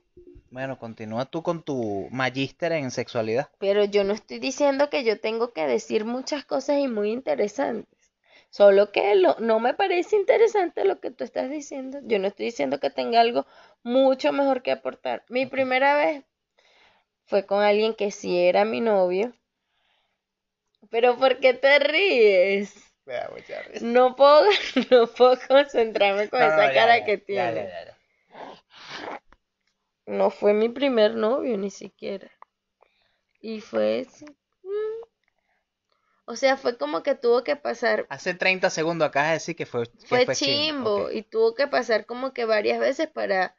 Bueno, continúa tú con tu magíster en sexualidad. Pero yo no estoy diciendo que yo tengo que decir muchas cosas y muy interesantes. Solo que lo- no me parece interesante lo que tú estás diciendo. Yo no estoy diciendo que tenga algo mucho mejor que aportar. Mi primera vez fue con alguien que sí era mi novio. Pero ¿por qué te ríes? No puedo, no puedo concentrarme con esa cara que tiene. No fue mi primer novio ni siquiera. Y fue ese. O sea, fue como que tuvo que pasar, Hace 30 segundos acabas de decir que fue, que fue fue chimbo y tuvo que pasar como que varias veces para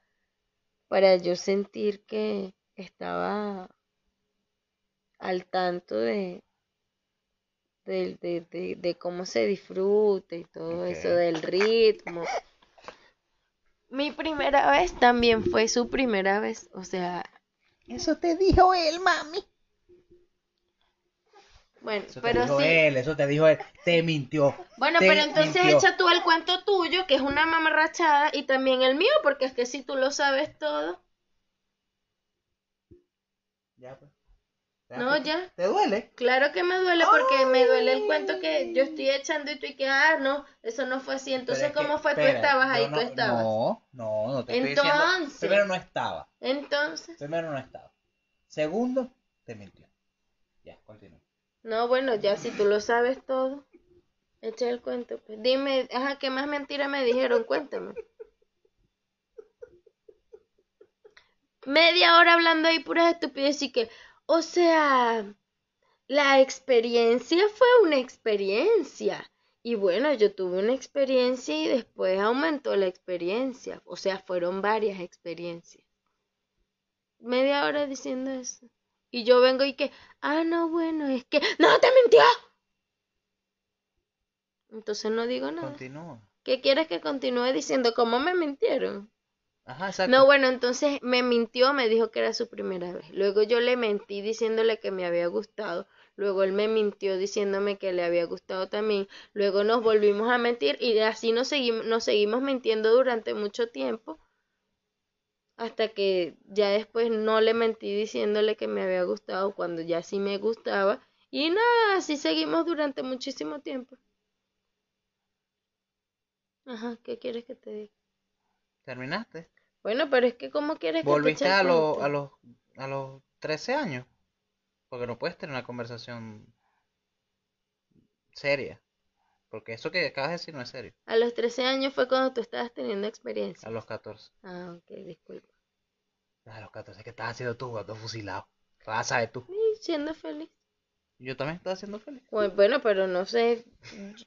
para yo sentir que estaba al tanto de de, de, de, de cómo se disfruta y todo eso del ritmo. Mi primera vez también fue su primera vez, o sea, Eso te dijo él, mami. bueno, Eso te pero dijo sí. él, eso te dijo él. Te mintió. Bueno, Te pero entonces mintió. echa tú el cuento tuyo, que es una mamarrachada, y también el mío, porque es que si tú lo sabes todo. Ya, pues. No, ya. ¿Te duele? Claro que me duele porque me duele el cuento que yo estoy echando y tú y que, ah, no, eso no fue así. Entonces, que- ¿cómo fue? Tú estabas ahí, yo tú no- estabas. No, no, no te estoy diciendo. Entonces. Primero no estaba. Entonces, Primero no estaba. Segundo, te mintió. Ya, continúa. no, bueno, ya si tú lo sabes todo, echa el cuento. pues. Dime, ajá, ¿qué más mentira me dijeron? Cuéntame. Media hora hablando ahí puras estupideces y que, o sea, la experiencia fue una experiencia. Y bueno, yo tuve una experiencia y después aumentó la experiencia. O sea, fueron varias experiencias. Media hora diciendo eso. Y yo vengo y que, ah, no, bueno, es que, no, te mintió. Entonces no digo nada. Continúa. ¿Qué quieres que continúe diciendo? ¿Cómo me mintieron? Ajá, exacto. No, bueno, entonces me mintió, me dijo que era su primera vez. Luego yo le mentí diciéndole que me había gustado. Luego él me mintió diciéndome que le había gustado también. Luego nos volvimos a mentir y así nos seguimos, nos seguimos mintiendo durante mucho tiempo. Hasta que ya después no le mentí diciéndole que me había gustado cuando ya sí me gustaba. Y nada, así seguimos durante muchísimo tiempo. Ajá, ¿qué quieres que te diga? ¿Terminaste? Bueno, pero es que ¿cómo quieres que te ¿Volviste el a, los cuento? a, los, a los 13 años? Porque no puedes tener una conversación seria. Porque eso que acabas de decir no es serio. A los 13 años fue cuando tú estabas teniendo experiencia. A los 14. Ah, ok, disculpa. A los 14, ¿qué estás haciendo tú, gato fusilado? Raza de tú. Y siendo feliz. Yo también estaba haciendo feliz. Bueno, bueno, pero no sé,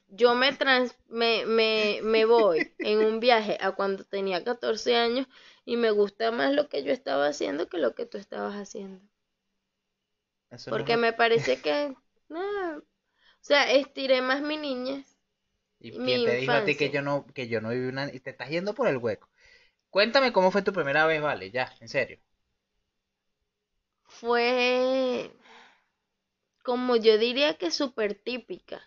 yo me, trans, me, me, me voy en un viaje a cuando tenía 14 años y me gusta más lo que yo estaba haciendo que lo que tú estabas haciendo. Eso no Porque me parece que, nada, o sea, estiré más mi niñez. ¿Y mi quién te dijo a ti que infancia. yo no, que yo no viví una... y te estás yendo por el hueco? Cuéntame cómo fue tu primera vez, vale, ya, en serio. Fue como yo diría que súper típica,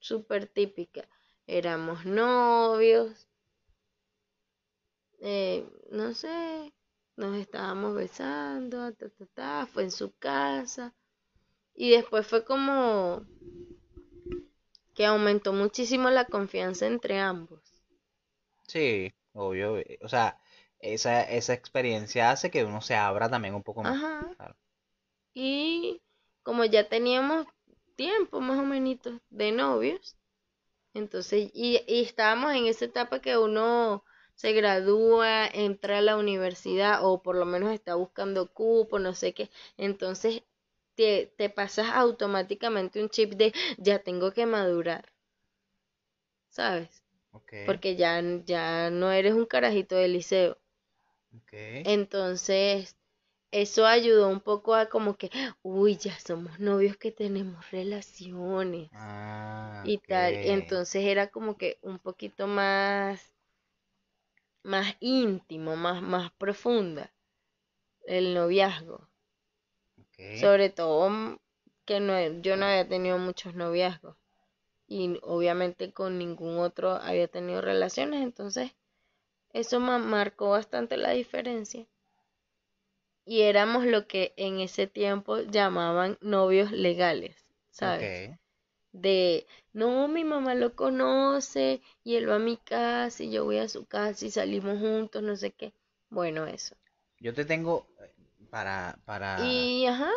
súper típica. Éramos novios, eh, no sé, nos estábamos besando, ta, ta, ta, fue en su casa. Y después fue como que aumentó muchísimo la confianza entre ambos. Sí, obvio. eh, O sea, esa, esa experiencia hace que uno se abra también un poco más. Ajá. Claro. Y como ya teníamos tiempo más o menos de novios, entonces, y, y estábamos en esa etapa que uno se gradúa, entra a la universidad o por lo menos está buscando cupo, no sé qué, entonces te, te pasas automáticamente un chip de ya tengo que madurar, ¿sabes? Porque ya, ya no eres un carajito de liceo. Entonces, eso ayudó un poco a como que, uy, ya somos novios que tenemos relaciones Ah, y tal. Entonces era como que un poquito más, más íntimo, más, más profunda el noviazgo. Sobre todo mm, que no, yo no había tenido muchos noviazgos y obviamente con ningún otro había tenido relaciones, entonces eso ma- marcó bastante la diferencia. Y éramos lo que en ese tiempo llamaban novios legales, ¿sabes? De, no, mi mamá lo conoce y él va a mi casa y yo voy a su casa y salimos juntos, no sé qué. Bueno, eso. Yo te tengo eh, para, para... Y, ajá,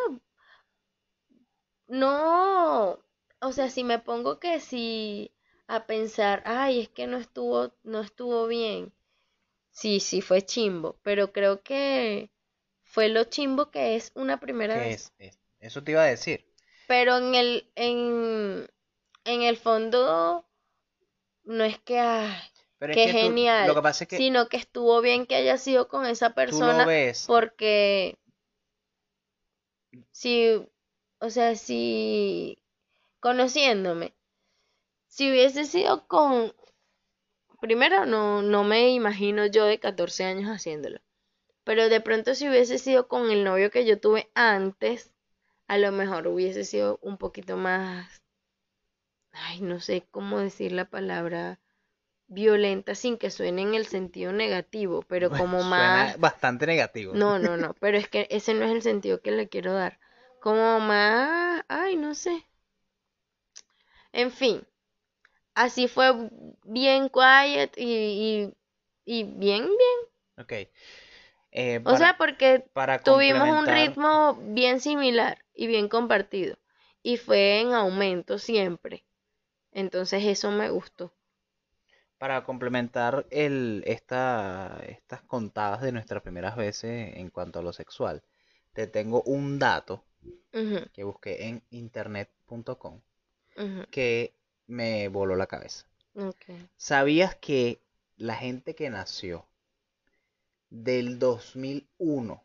no, o sea, si me pongo que si a pensar, ay, es que no estuvo, no estuvo bien. Sí, sí fue chimbo, pero creo que fue lo chimbo que es una primera ¿Qué vez. es? Es- Eso te iba a decir. Pero en el, en, en el fondo, no es que, ay, Pero es qué que tú, lo genial, que pasa es que sino que estuvo bien que haya sido con esa tú lo persona ves, porque si, o sea, si conociéndome, si hubiese sido con, primero no, no me imagino yo de 14 años haciéndolo, pero de pronto si hubiese sido con el novio que yo tuve antes, a lo mejor hubiese sido un poquito más, ay, no sé cómo decir la palabra violenta sin que suene en el sentido negativo, pero como suena más, bastante negativo. no, no, no, pero es que ese no es el sentido que le quiero dar, como más, ay, no sé, en fin, así fue bien quiet y, y, y bien, bien, Ok. Eh, o sea, porque para tuvimos un ritmo bien similar y bien compartido y fue en aumento siempre, entonces eso me gustó. para complementar el, esta, estas contadas de nuestras primeras veces en cuanto a lo sexual, te tengo un dato que busqué en internet.com que me voló la cabeza. ¿Sabías que la gente que nació del 2001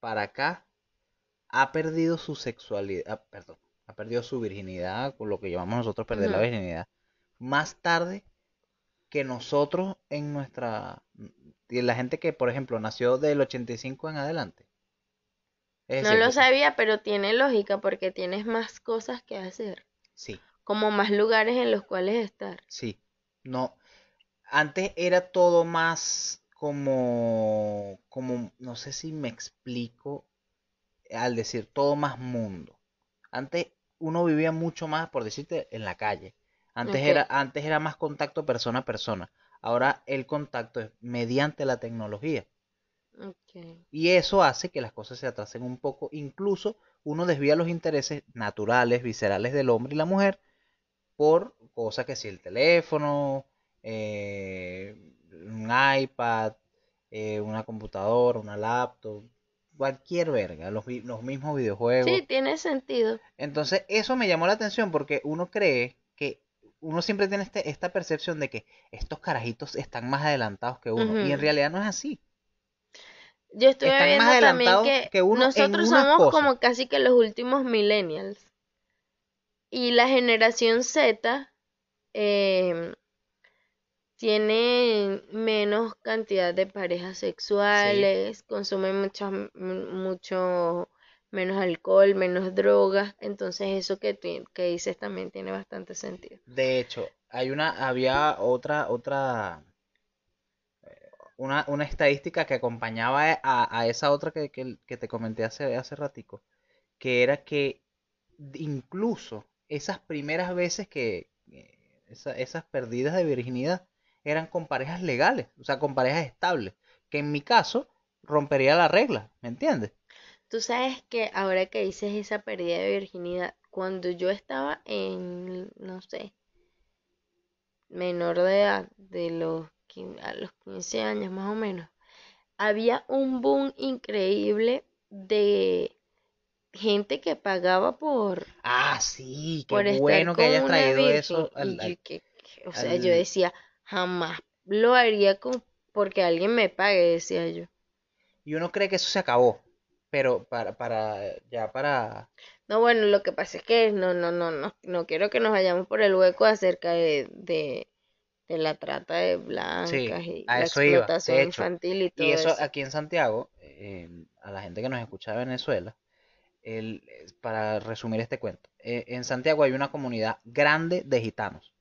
para acá ha perdido su sexualidad, ah, perdón, ha perdido su virginidad, con lo que llamamos nosotros perder la virginidad, más tarde que nosotros en nuestra, y la gente que, por ejemplo, nació del 85 en adelante. Es No decir, lo sabía, pero tiene lógica porque tienes más cosas que hacer, sí, como más lugares en los cuales estar. sí, no, antes era todo más como, como, no sé si me explico al decir todo más mundo. Antes uno vivía mucho más, por decirte, en la calle. Antes era, antes era más contacto persona a persona. Ahora el contacto es mediante la tecnología. Ok. Y eso hace que las cosas se atrasen un poco. Incluso uno desvía los intereses naturales, viscerales del hombre y la mujer por cosas que si el teléfono, eh, un iPad, eh, una computadora, una laptop, cualquier verga, los, mismos videojuegos. Sí, tiene sentido. Entonces, eso me llamó la atención porque uno cree que uno siempre tiene este, esta percepción de que estos carajitos están más adelantados que uno. Y en realidad no es así. Yo Están viendo más también que, que uno nosotros somos como casi que los últimos millennials. Y la generación Z em, tiene menos cantidad de parejas Sí, sexuales, consume mucho, mucho menos alcohol, menos drogas. Entonces eso que, que dices también tiene bastante sentido. de hecho, hay una, había otra, otra, una, una estadística que acompañaba a, a esa otra que, que, que te comenté hace, hace ratico, que era que incluso esas primeras veces que, eh, esa- esas perdidas de virginidad eran con parejas legales, o sea, con parejas estables, que en mi caso rompería la regla, ¿me entiendes? Tú sabes que ahora que dices esa pérdida de virginidad, cuando yo estaba en, no sé, menor de edad, de los, a los 15 años más o menos, había un boom increíble de gente que pagaba por, Ah, sí, qué por bueno que hayas traído virgen. eso al, yo, al- que, o sea, yo decía, jamás lo haría con, porque alguien me pague, decía yo. Y uno cree que eso se acabó, pero para, para, ya para... No, bueno, lo que pasa es que no, no, no, no, no quiero que nos vayamos por el hueco acerca de, de, de la trata de Sí, blancas y a la eso explotación infantil y todo Y eso eso. aquí en Santiago, eh, a la gente que nos escucha de Venezuela, el, para resumir este cuento, eh, en Santiago hay una comunidad grande de gitanos.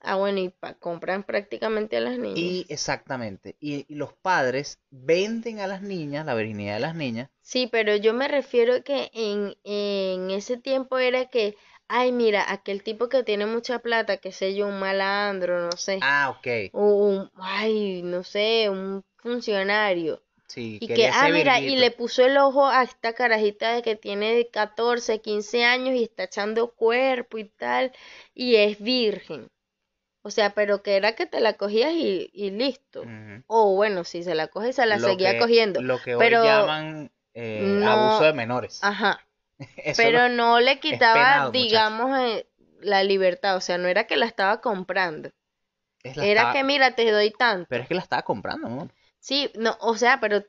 Ah, bueno, y pa- compran prácticamente a las Y niñas. exactamente, y, y los padres venden a las niñas, la virginidad de las niñas. Sí, pero yo me refiero que en, en ese tiempo era que, ay, mira, aquel tipo que tiene mucha plata, qué sé yo, un malandro, no sé, Ah, ok, o un, ay, no sé, un funcionario. sí, Y que, ah, mira, y le puso el ojo a esta carajita de que tiene 14, 15 años y está echando cuerpo y tal, y es virgen. O sea, pero que era que te la cogías y, y listo. O bueno, si se la coge, se la Lo seguía que, cogiendo. lo que hoy Pero llaman eh, no, abuso de menores. ajá, pero no le quitaba, penado, digamos, eh, la libertad. O sea, no era que la estaba comprando. Es la Era estaba- que, mira, te doy tanto. pero es que la estaba comprando, amor. Sí, no, o sea, pero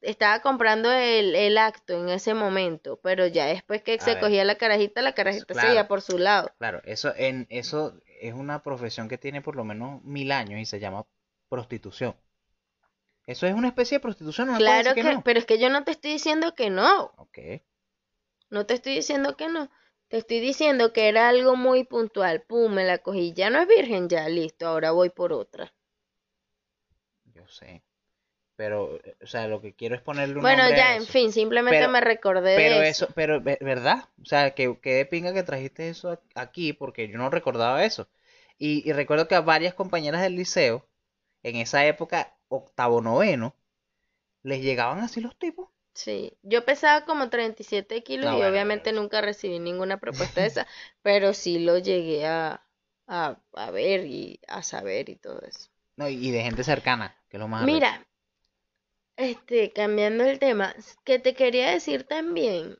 estaba comprando el, el acto en ese momento, pero ya después que A se ver, cogía la carajita, la carajita seguía claro, por su lado. claro, eso en eso es una profesión que tiene por lo menos mil años y se llama prostitución. Eso es una especie de prostitución, no Claro que que, no. pero es que yo no te estoy diciendo que no, Ok, no te estoy diciendo que no, te estoy diciendo que era algo muy puntual, pum, me la cogí, ya no es virgen, ya, listo, ahora voy por otra. yo sé. Pero, eh, o sea, lo que quiero es ponerle un Bueno, nombre a ya, en fin, simplemente Pero, me recordé pero de eso. eso, pero, ve- ¿verdad? O sea, que, que de pinga que trajiste eso aquí, porque yo no recordaba eso. Y, y recuerdo que a varias compañeras del liceo, en esa época, octavo noveno, les llegaban así los tipos. Sí, yo pesaba como 37 kilos No, y bueno, obviamente nunca recibí ninguna propuesta de esa, pero sí lo llegué a, a, a ver y a saber y todo eso. No, y de gente cercana, que es lo más. Mira, este, cambiando el tema, que te quería decir también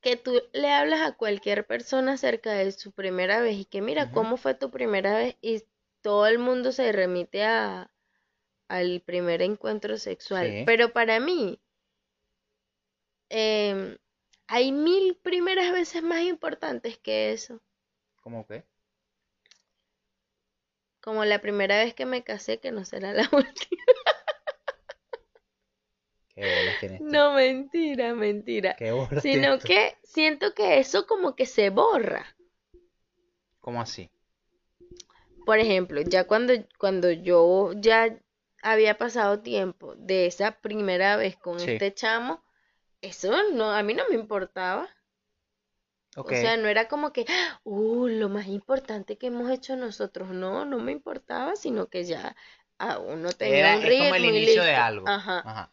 que tú le hablas a cualquier persona acerca de su primera vez y que mira cómo fue tu primera vez y todo el mundo se remite a al primer encuentro sexual. Sí. Pero para mí, em, hay mil primeras veces más importantes que eso. ¿Cómo que? Como la primera vez que me casé, que no será la última. ¿Qué bolas tienes tú? No, mentira, mentira. ¿Qué bolas Sino que siento que eso como que se borra. ¿Cómo así? Por ejemplo, ya cuando, cuando yo ya había pasado tiempo de esa primera vez con Sí. este chamo, eso no, a mí no me importaba. O sea, no era como que, uh, lo más importante que hemos hecho nosotros. No, no me importaba, sino que ya ah, uno tenía Era, un es como el ritmo y inicio de algo. Ajá. Ajá.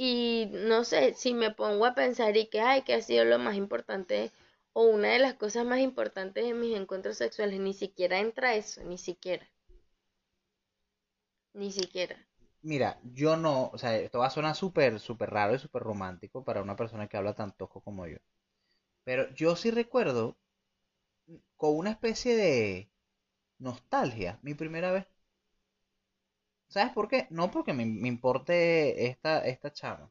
Y no sé, si me pongo a pensar y que, ay, que ha sido lo más importante o una de las cosas más importantes en mis encuentros sexuales, ni siquiera entra eso, ni siquiera. Ni siquiera. mira, yo no, o sea, esto va a sonar súper, súper raro y súper romántico para una persona que habla tan tosco como yo. Pero yo sí recuerdo con una especie de nostalgia mi primera vez. ¿Sabes por qué? No porque me, me importe esta, esta chama,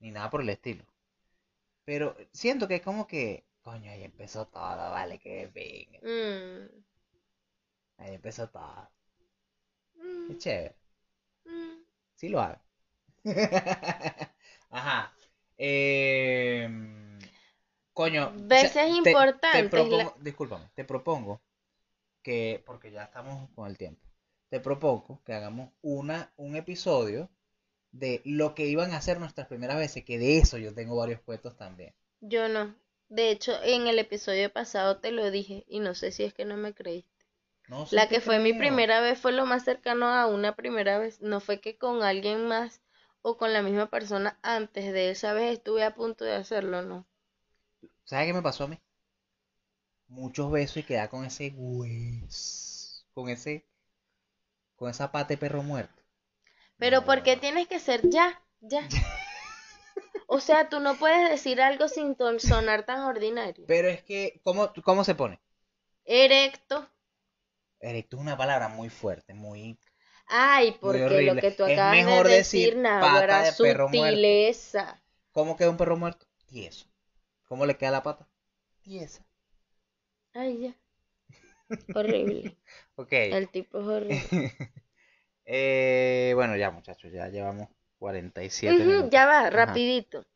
ni nada por el estilo. Pero siento que es como que, coño, ahí empezó todo, vale, que venga. Mm, Ahí empezó todo. mm, Qué chévere. mm. Sí lo hago. Ajá. Em, coño, o sea, Veces te, propongo, la- discúlpame, te propongo que, porque ya estamos con el tiempo, te propongo que hagamos una, un episodio de lo que iban a hacer nuestras primeras veces, que de eso yo tengo varios puestos también. Yo no. De hecho, en el episodio pasado te lo dije y no sé si es que no me creíste. No, sí La que fue mi primera vez fue lo más cercano a una primera vez. No fue que con alguien más o con la misma persona antes de esa vez estuve a punto de hacerlo, no. ¿Sabes qué me pasó a mí? Muchos besos y quedar con ese hueso, con ese, con esa pata de perro muerto. Pero No, ¿por qué tienes que ser ya? Ya. O sea, tú no puedes decir algo sin sonar tan ordinario. Pero es que, ¿cómo, cómo se pone? Erecto. Erecto es una palabra muy fuerte, muy, Ay, muy porque lo que tú Es acabas de mejor decir, decir nada, pata de perro muerto. sutileza. ¿Cómo queda un perro muerto? Tieso. ¿Cómo le queda la pata? Tiesa. Ay, ya. Horrible. Ok. El tipo es horrible. Eh, bueno, ya muchachos, ya llevamos 47 Ujú, minutos. ya va, Ajá. rapidito.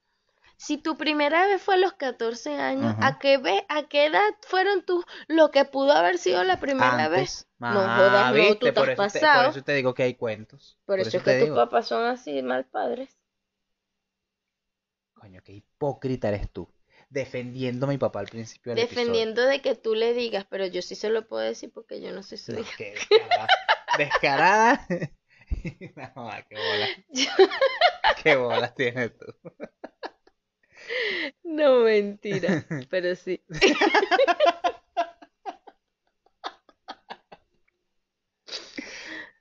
Si tu primera vez fue a los 14 años. ¿a qué ve, a qué edad fueron tus lo que pudo haber sido la primera vez? No Ah, jodas, no, tú te Por has eso te, por pasado. eso te digo que hay cuentos. Por Por eso eso es que tus digo. papás son así mal padres. Coño, qué hipócrita eres tú. Defendiendo a mi papá al principio del episodio. Defendiendo de que tú le digas, pero yo sí se lo puedo decir porque yo no soy su No, hija. qué descarada. Descarada. No, qué bola. Qué bolas tienes tú. No, mentira, pero sí.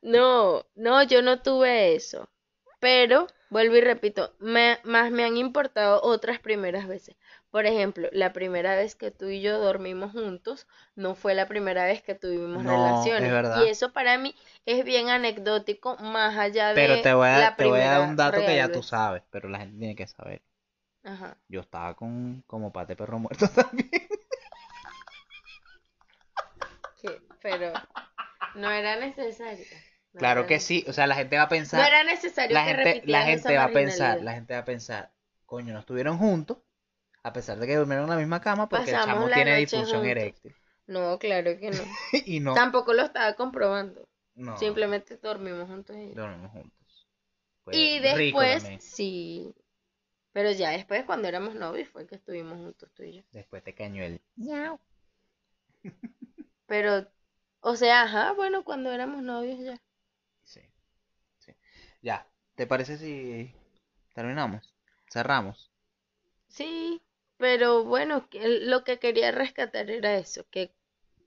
No, no, yo no tuve eso. Pero, vuelvo y repito, me- más me han importado otras primeras veces. Por ejemplo, la primera vez que tú y yo dormimos juntos no fue la primera vez que tuvimos No, relaciones. es. Y eso para mí es bien anecdótico, más allá Pero de te voy a, la te voy a dar un dato que ya tú sabes, pero la gente tiene que saber. Ajá. Yo estaba con como pate perro muerto también. que- Pero no era necesario. No Claro era que sí, o sea, la gente va a No pensar, era necesario la que gente, la gente va a pensar, la gente va a pensar, coño, no estuvieron juntos, a pesar de que durmieron en la misma cama, porque el chamo la tiene noche disfunción juntos. eréctil. No, claro que no. Y no, Tampoco lo estaba comprobando. no, Simplemente dormimos juntos y dormimos juntos. Fue Y después, también. sí. Pero ya después, cuando éramos novios, fue que estuvimos juntos tú y yo. Después te cañó el... Pero, o sea, ajá, bueno, cuando éramos novios ya. Sí, sí. Ya, ¿te parece si terminamos? Cerramos. Sí, pero bueno, que- lo que quería rescatar era eso, que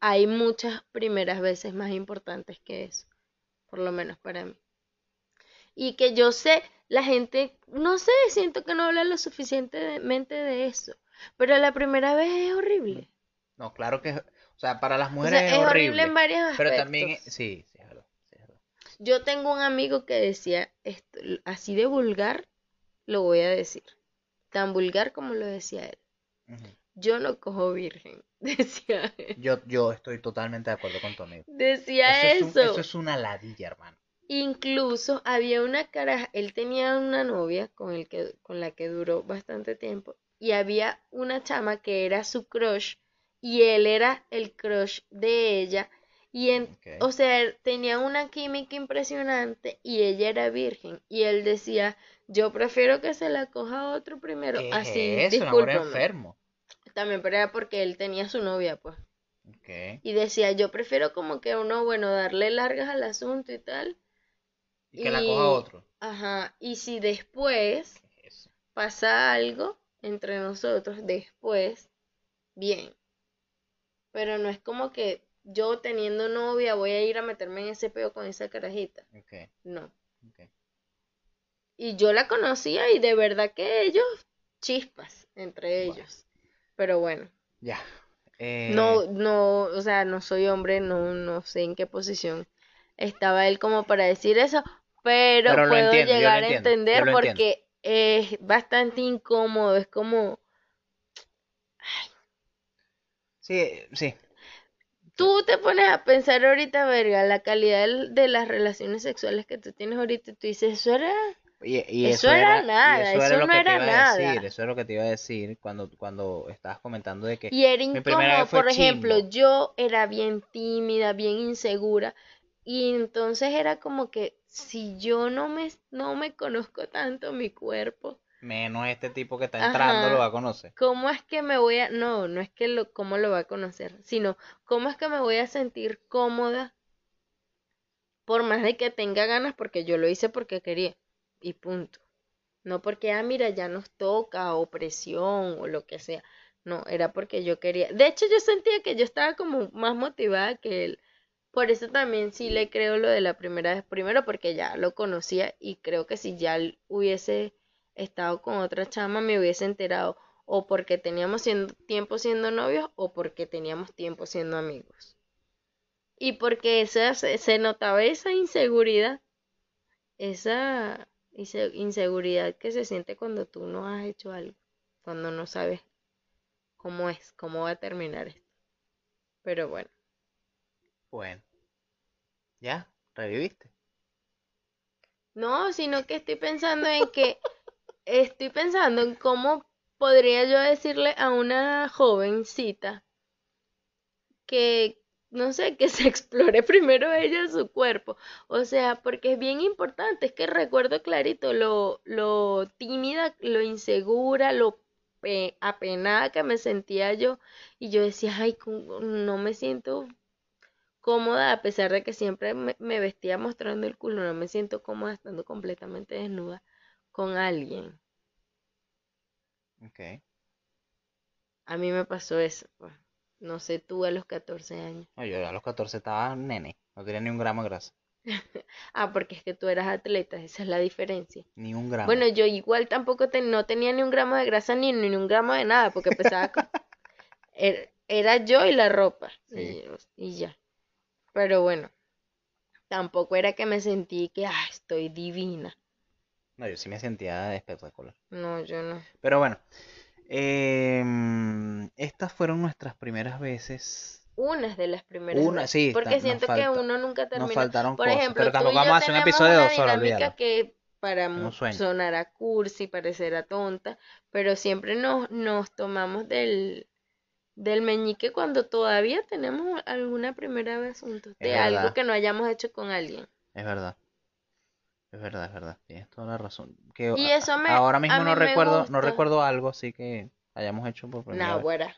hay muchas primeras veces más importantes que eso, por lo menos para mí. Y que yo sé, la gente, no sé, siento que no habla lo suficientemente de eso, pero la primera vez es horrible. No, claro que, o sea, para las O mujeres sea, es es horrible horrible, en varios pero también, aspectos. sí, sí, es verdad, sí, es verdad. Yo tengo un amigo que decía esto, así de vulgar, lo voy a decir, tan vulgar como lo decía él. Yo no cojo virgen, decía él. Yo, yo estoy totalmente de acuerdo con tu amigo. Decía Eso es, un- eso. es una ladilla, hermano. Incluso había una caraja, él tenía una novia con el que, con la que duró bastante tiempo, y había una chama que era su crush, y él era el crush de ella, y en, o sea, tenían una química impresionante, y ella era virgen, y él decía, yo prefiero que se la coja otro primero, ¿Qué así, es eso? Un amor enfermo. También, pero era porque él tenía su novia, pues. Y decía, yo prefiero como que uno, bueno, darle largas al asunto y tal. Y que la coja otro. Ajá, y si después pasa algo entre nosotros, después, bien. Pero no es como que yo teniendo novia voy a ir a meterme en ese peo con esa carajita. No. Y yo la conocía y de verdad que ellos, chispas entre Bueno. Pero bueno, Ya. Eh, no, no, o sea, no soy hombre, no, no sé en qué posición estaba él como para decir eso, pero puedo entiendo, llegar a entiendo, entender porque es bastante incómodo, es como, Sí, sí. tú te pones a pensar ahorita, verga, la calidad de las relaciones sexuales que tú tienes ahorita y tú dices, eso era... Y, y Eso era y nada, eso eso lo no era nada. decir, eso es lo que te iba a decir cuando, cuando estabas comentando de que Y era incómodo, por ejemplo, chimbo. yo era bien tímida, bien insegura, y entonces era como que si yo no me, no me conozco tanto mi cuerpo, menos este tipo que está entrando lo va a conocer. ¿cómo es que me voy a, no, no es que lo, cómo lo va a conocer, sino cómo es que me voy a sentir cómoda por más de que tenga ganas, porque yo lo hice porque quería, y punto. No porque, ah, mira, ya nos toca, o presión, o lo que sea. No, era porque yo quería. De hecho, yo sentía que yo estaba como más motivada que él. Por eso también sí le creo lo de la primera vez. Primero porque ya lo conocía y creo que si ya hubiese estado con otra chama me hubiese enterado. O porque teníamos siendo- tiempo siendo novios o porque teníamos tiempo siendo amigos. Y porque esa, se, se notaba esa inseguridad. Esa inseguridad que se siente cuando tú no has hecho algo. Cuando no sabes cómo es, cómo va a terminar esto. Pero bueno. Bueno. ¿Ya? ¿Reviviste? No, sino que estoy pensando en que estoy pensando en cómo podría yo decirle a una jovencita que, no sé, que se explore primero ella su cuerpo. O sea, porque es bien importante, es que recuerdo clarito lo, lo tímida, lo insegura, lo pe- apenada que me sentía yo. Y yo decía, ay, no me siento cómoda, a pesar de que siempre me, me vestía mostrando el culo, no me siento cómoda estando completamente desnuda con alguien. Ok. A mí me pasó eso, pues. No sé tú a los 14 años. No, yo a los 14 estaba nene, no tenía ni un gramo de grasa. Ah, porque es que tú eras atleta, esa es la diferencia. Ni un gramo. Bueno, yo igual tampoco te- no tenía ni un gramo de grasa ni, ni un gramo de nada, porque pesaba er- era yo y la ropa Sí. y, y ya. Pero bueno, tampoco era que me sentí que, ah, estoy divina. No, yo sí me sentía espectacular. No, yo no. Pero bueno, em, estas fueron nuestras primeras veces. Unas de las primeras Una, veces, sí, porque nos siento que falta- uno nunca Nos termina. faltaron Por cosas, ejemplo, pero tú tampoco vamos a hacer un episodio de dos horas, olvídalo. que para sonará cursi, parecerá tonta, pero siempre nos, nos tomamos del, del meñique cuando todavía tenemos alguna primera vez juntos, de algo que no hayamos hecho con alguien. Es verdad. Es verdad, es verdad. Tienes toda la razón. Que Y eso me, ahora mismo no recuerdo, no recuerdo algo así que hayamos hecho por primera vez. Naguará.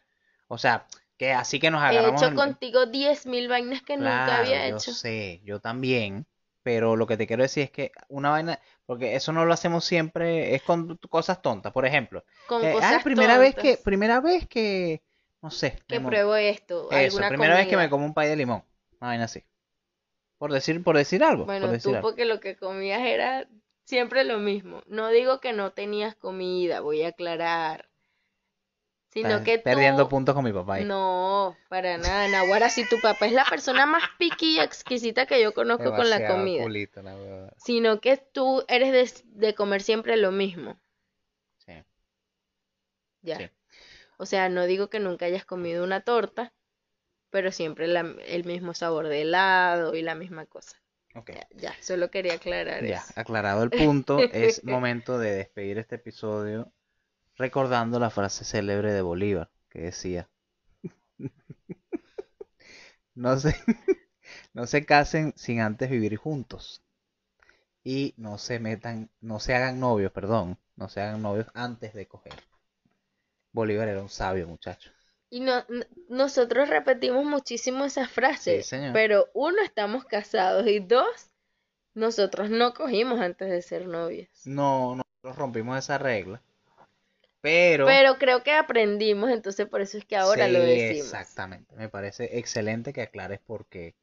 O sea, que así que nos He agarramos hecho el- contigo diez mil vainas que nunca había yo hecho. sé, yo también, pero lo que te quiero decir es que una vaina, porque eso no lo hacemos siempre, es con cosas tontas, por ejemplo, Con ah, cosas primera vez que, primera vez que, no sé, Que pruebo esto, eso, alguna primera vez que me como un pay de limón, una vaina así, por decir, por decir algo, por Bueno, decir tú algo. porque lo que comías era siempre lo mismo. No digo que no tenías comida, voy a aclarar. Sino Estás que perdiendo tú... puntos con mi papá ahí. No, para nada. Naguará, si tu papá es la persona más piqui y exquisita que yo conozco con la comida. culito, la. Sino que tú eres de, de comer siempre lo mismo. Sí, Ya. sí. O sea, no digo que nunca hayas comido una torta, pero siempre la- el mismo sabor de helado y la misma cosa. Ya, ya, solo quería aclarar Ya, eso. aclarado el punto, es momento de despedir este episodio recordando la frase célebre de Bolívar que decía, no se, no se casen sin antes vivir juntos y no se metan, no se hagan novios, perdón, no se hagan novios antes de coger. Bolívar era un sabio muchacho. Y no, nosotros repetimos muchísimo esa frase, Sí, señor. pero uno, estamos casados y dos, nosotros no cogimos antes de ser novios. No, nosotros rompimos esa regla, pero... Pero creo que aprendimos, entonces por eso es que ahora lo decimos. Exactamente. Me parece excelente que aclares por qué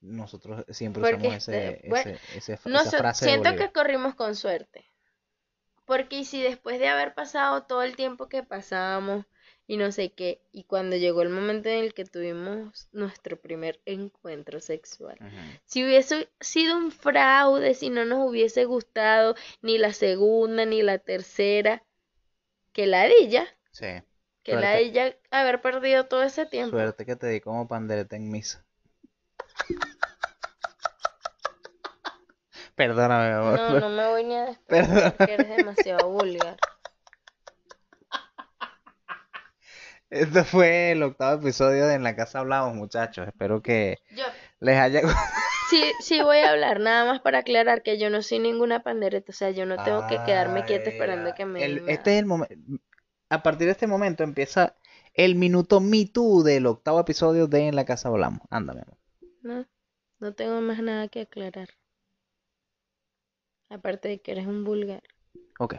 nosotros siempre Porque usamos ese, este, bueno, ese, ese fra- No esa frase siento que corrimos con suerte. Porque si después de haber pasado todo el tiempo que pasamos y no sé qué, y cuando llegó el momento en el que tuvimos nuestro primer encuentro sexual, si hubiese sido un fraude, si no nos hubiese gustado ni la segunda ni la tercera, que ladilla, Sí. que Suerte. ladilla haber perdido todo ese tiempo. Suerte que te di como pandereta en misa. Perdóname, amor. No, no me voy ni a despedir porque eres demasiado vulgar. Esto fue el octavo episodio de En la Casa Hablamos, muchachos. Espero que Yo, les haya Sí, sí voy a hablar, nada más para aclarar que yo no soy ninguna pandereta, o sea, yo no tengo que quedarme quieta Ay, esperando que me El- este es el momento. A partir de este momento empieza el minuto Me Too del octavo episodio de En la Casa Hablamos. Ándame. No, no tengo más nada que aclarar. Aparte de que eres un vulgar. Ok.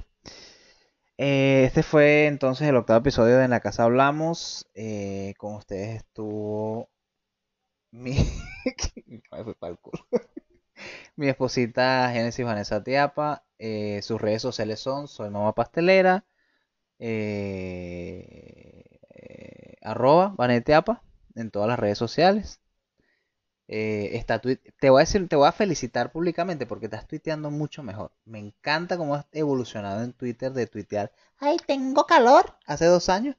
Eh, este fue entonces el octavo episodio de En la Casa Hablamos. Eh, con ustedes estuvo mi... Mi esposita Génesis Vanessa Tiapa. eh, sus redes sociales son Soy Mamá Pastelera. eh, arroba Vaneteapa en todas las redes sociales. Eh, está te voy a decir, te voy a felicitar públicamente porque estás tuiteando mucho mejor. Me encanta cómo has evolucionado en Twitter de tuitear, ay, tengo calor, hace dos años,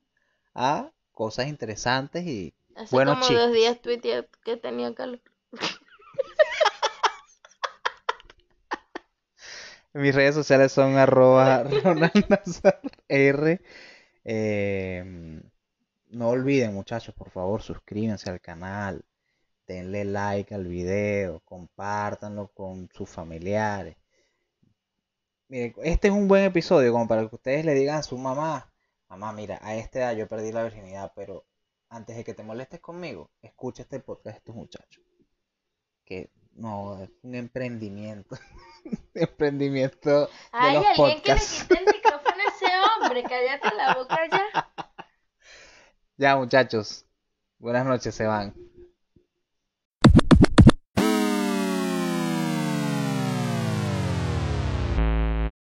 a cosas interesantes y Hace Buenos como chistes. dos días tuiteé que tenía calor. mis redes sociales son arroba Ronald Nazar R. Eh, no olviden, muchachos, por favor, suscríbanse al canal, denle like al video, compártanlo con sus familiares. Miren, este es un buen episodio como para que ustedes le digan a su mamá, mamá, mira, a esta edad yo perdí la virginidad, pero antes de que te molestes conmigo, escucha este podcast de estos muchachos. Que no, es un emprendimiento. emprendimiento de Hay los alguien que le quite el micrófono a ese hombre, cállate la boca ya. Ya, muchachos. Buenas noches, se van.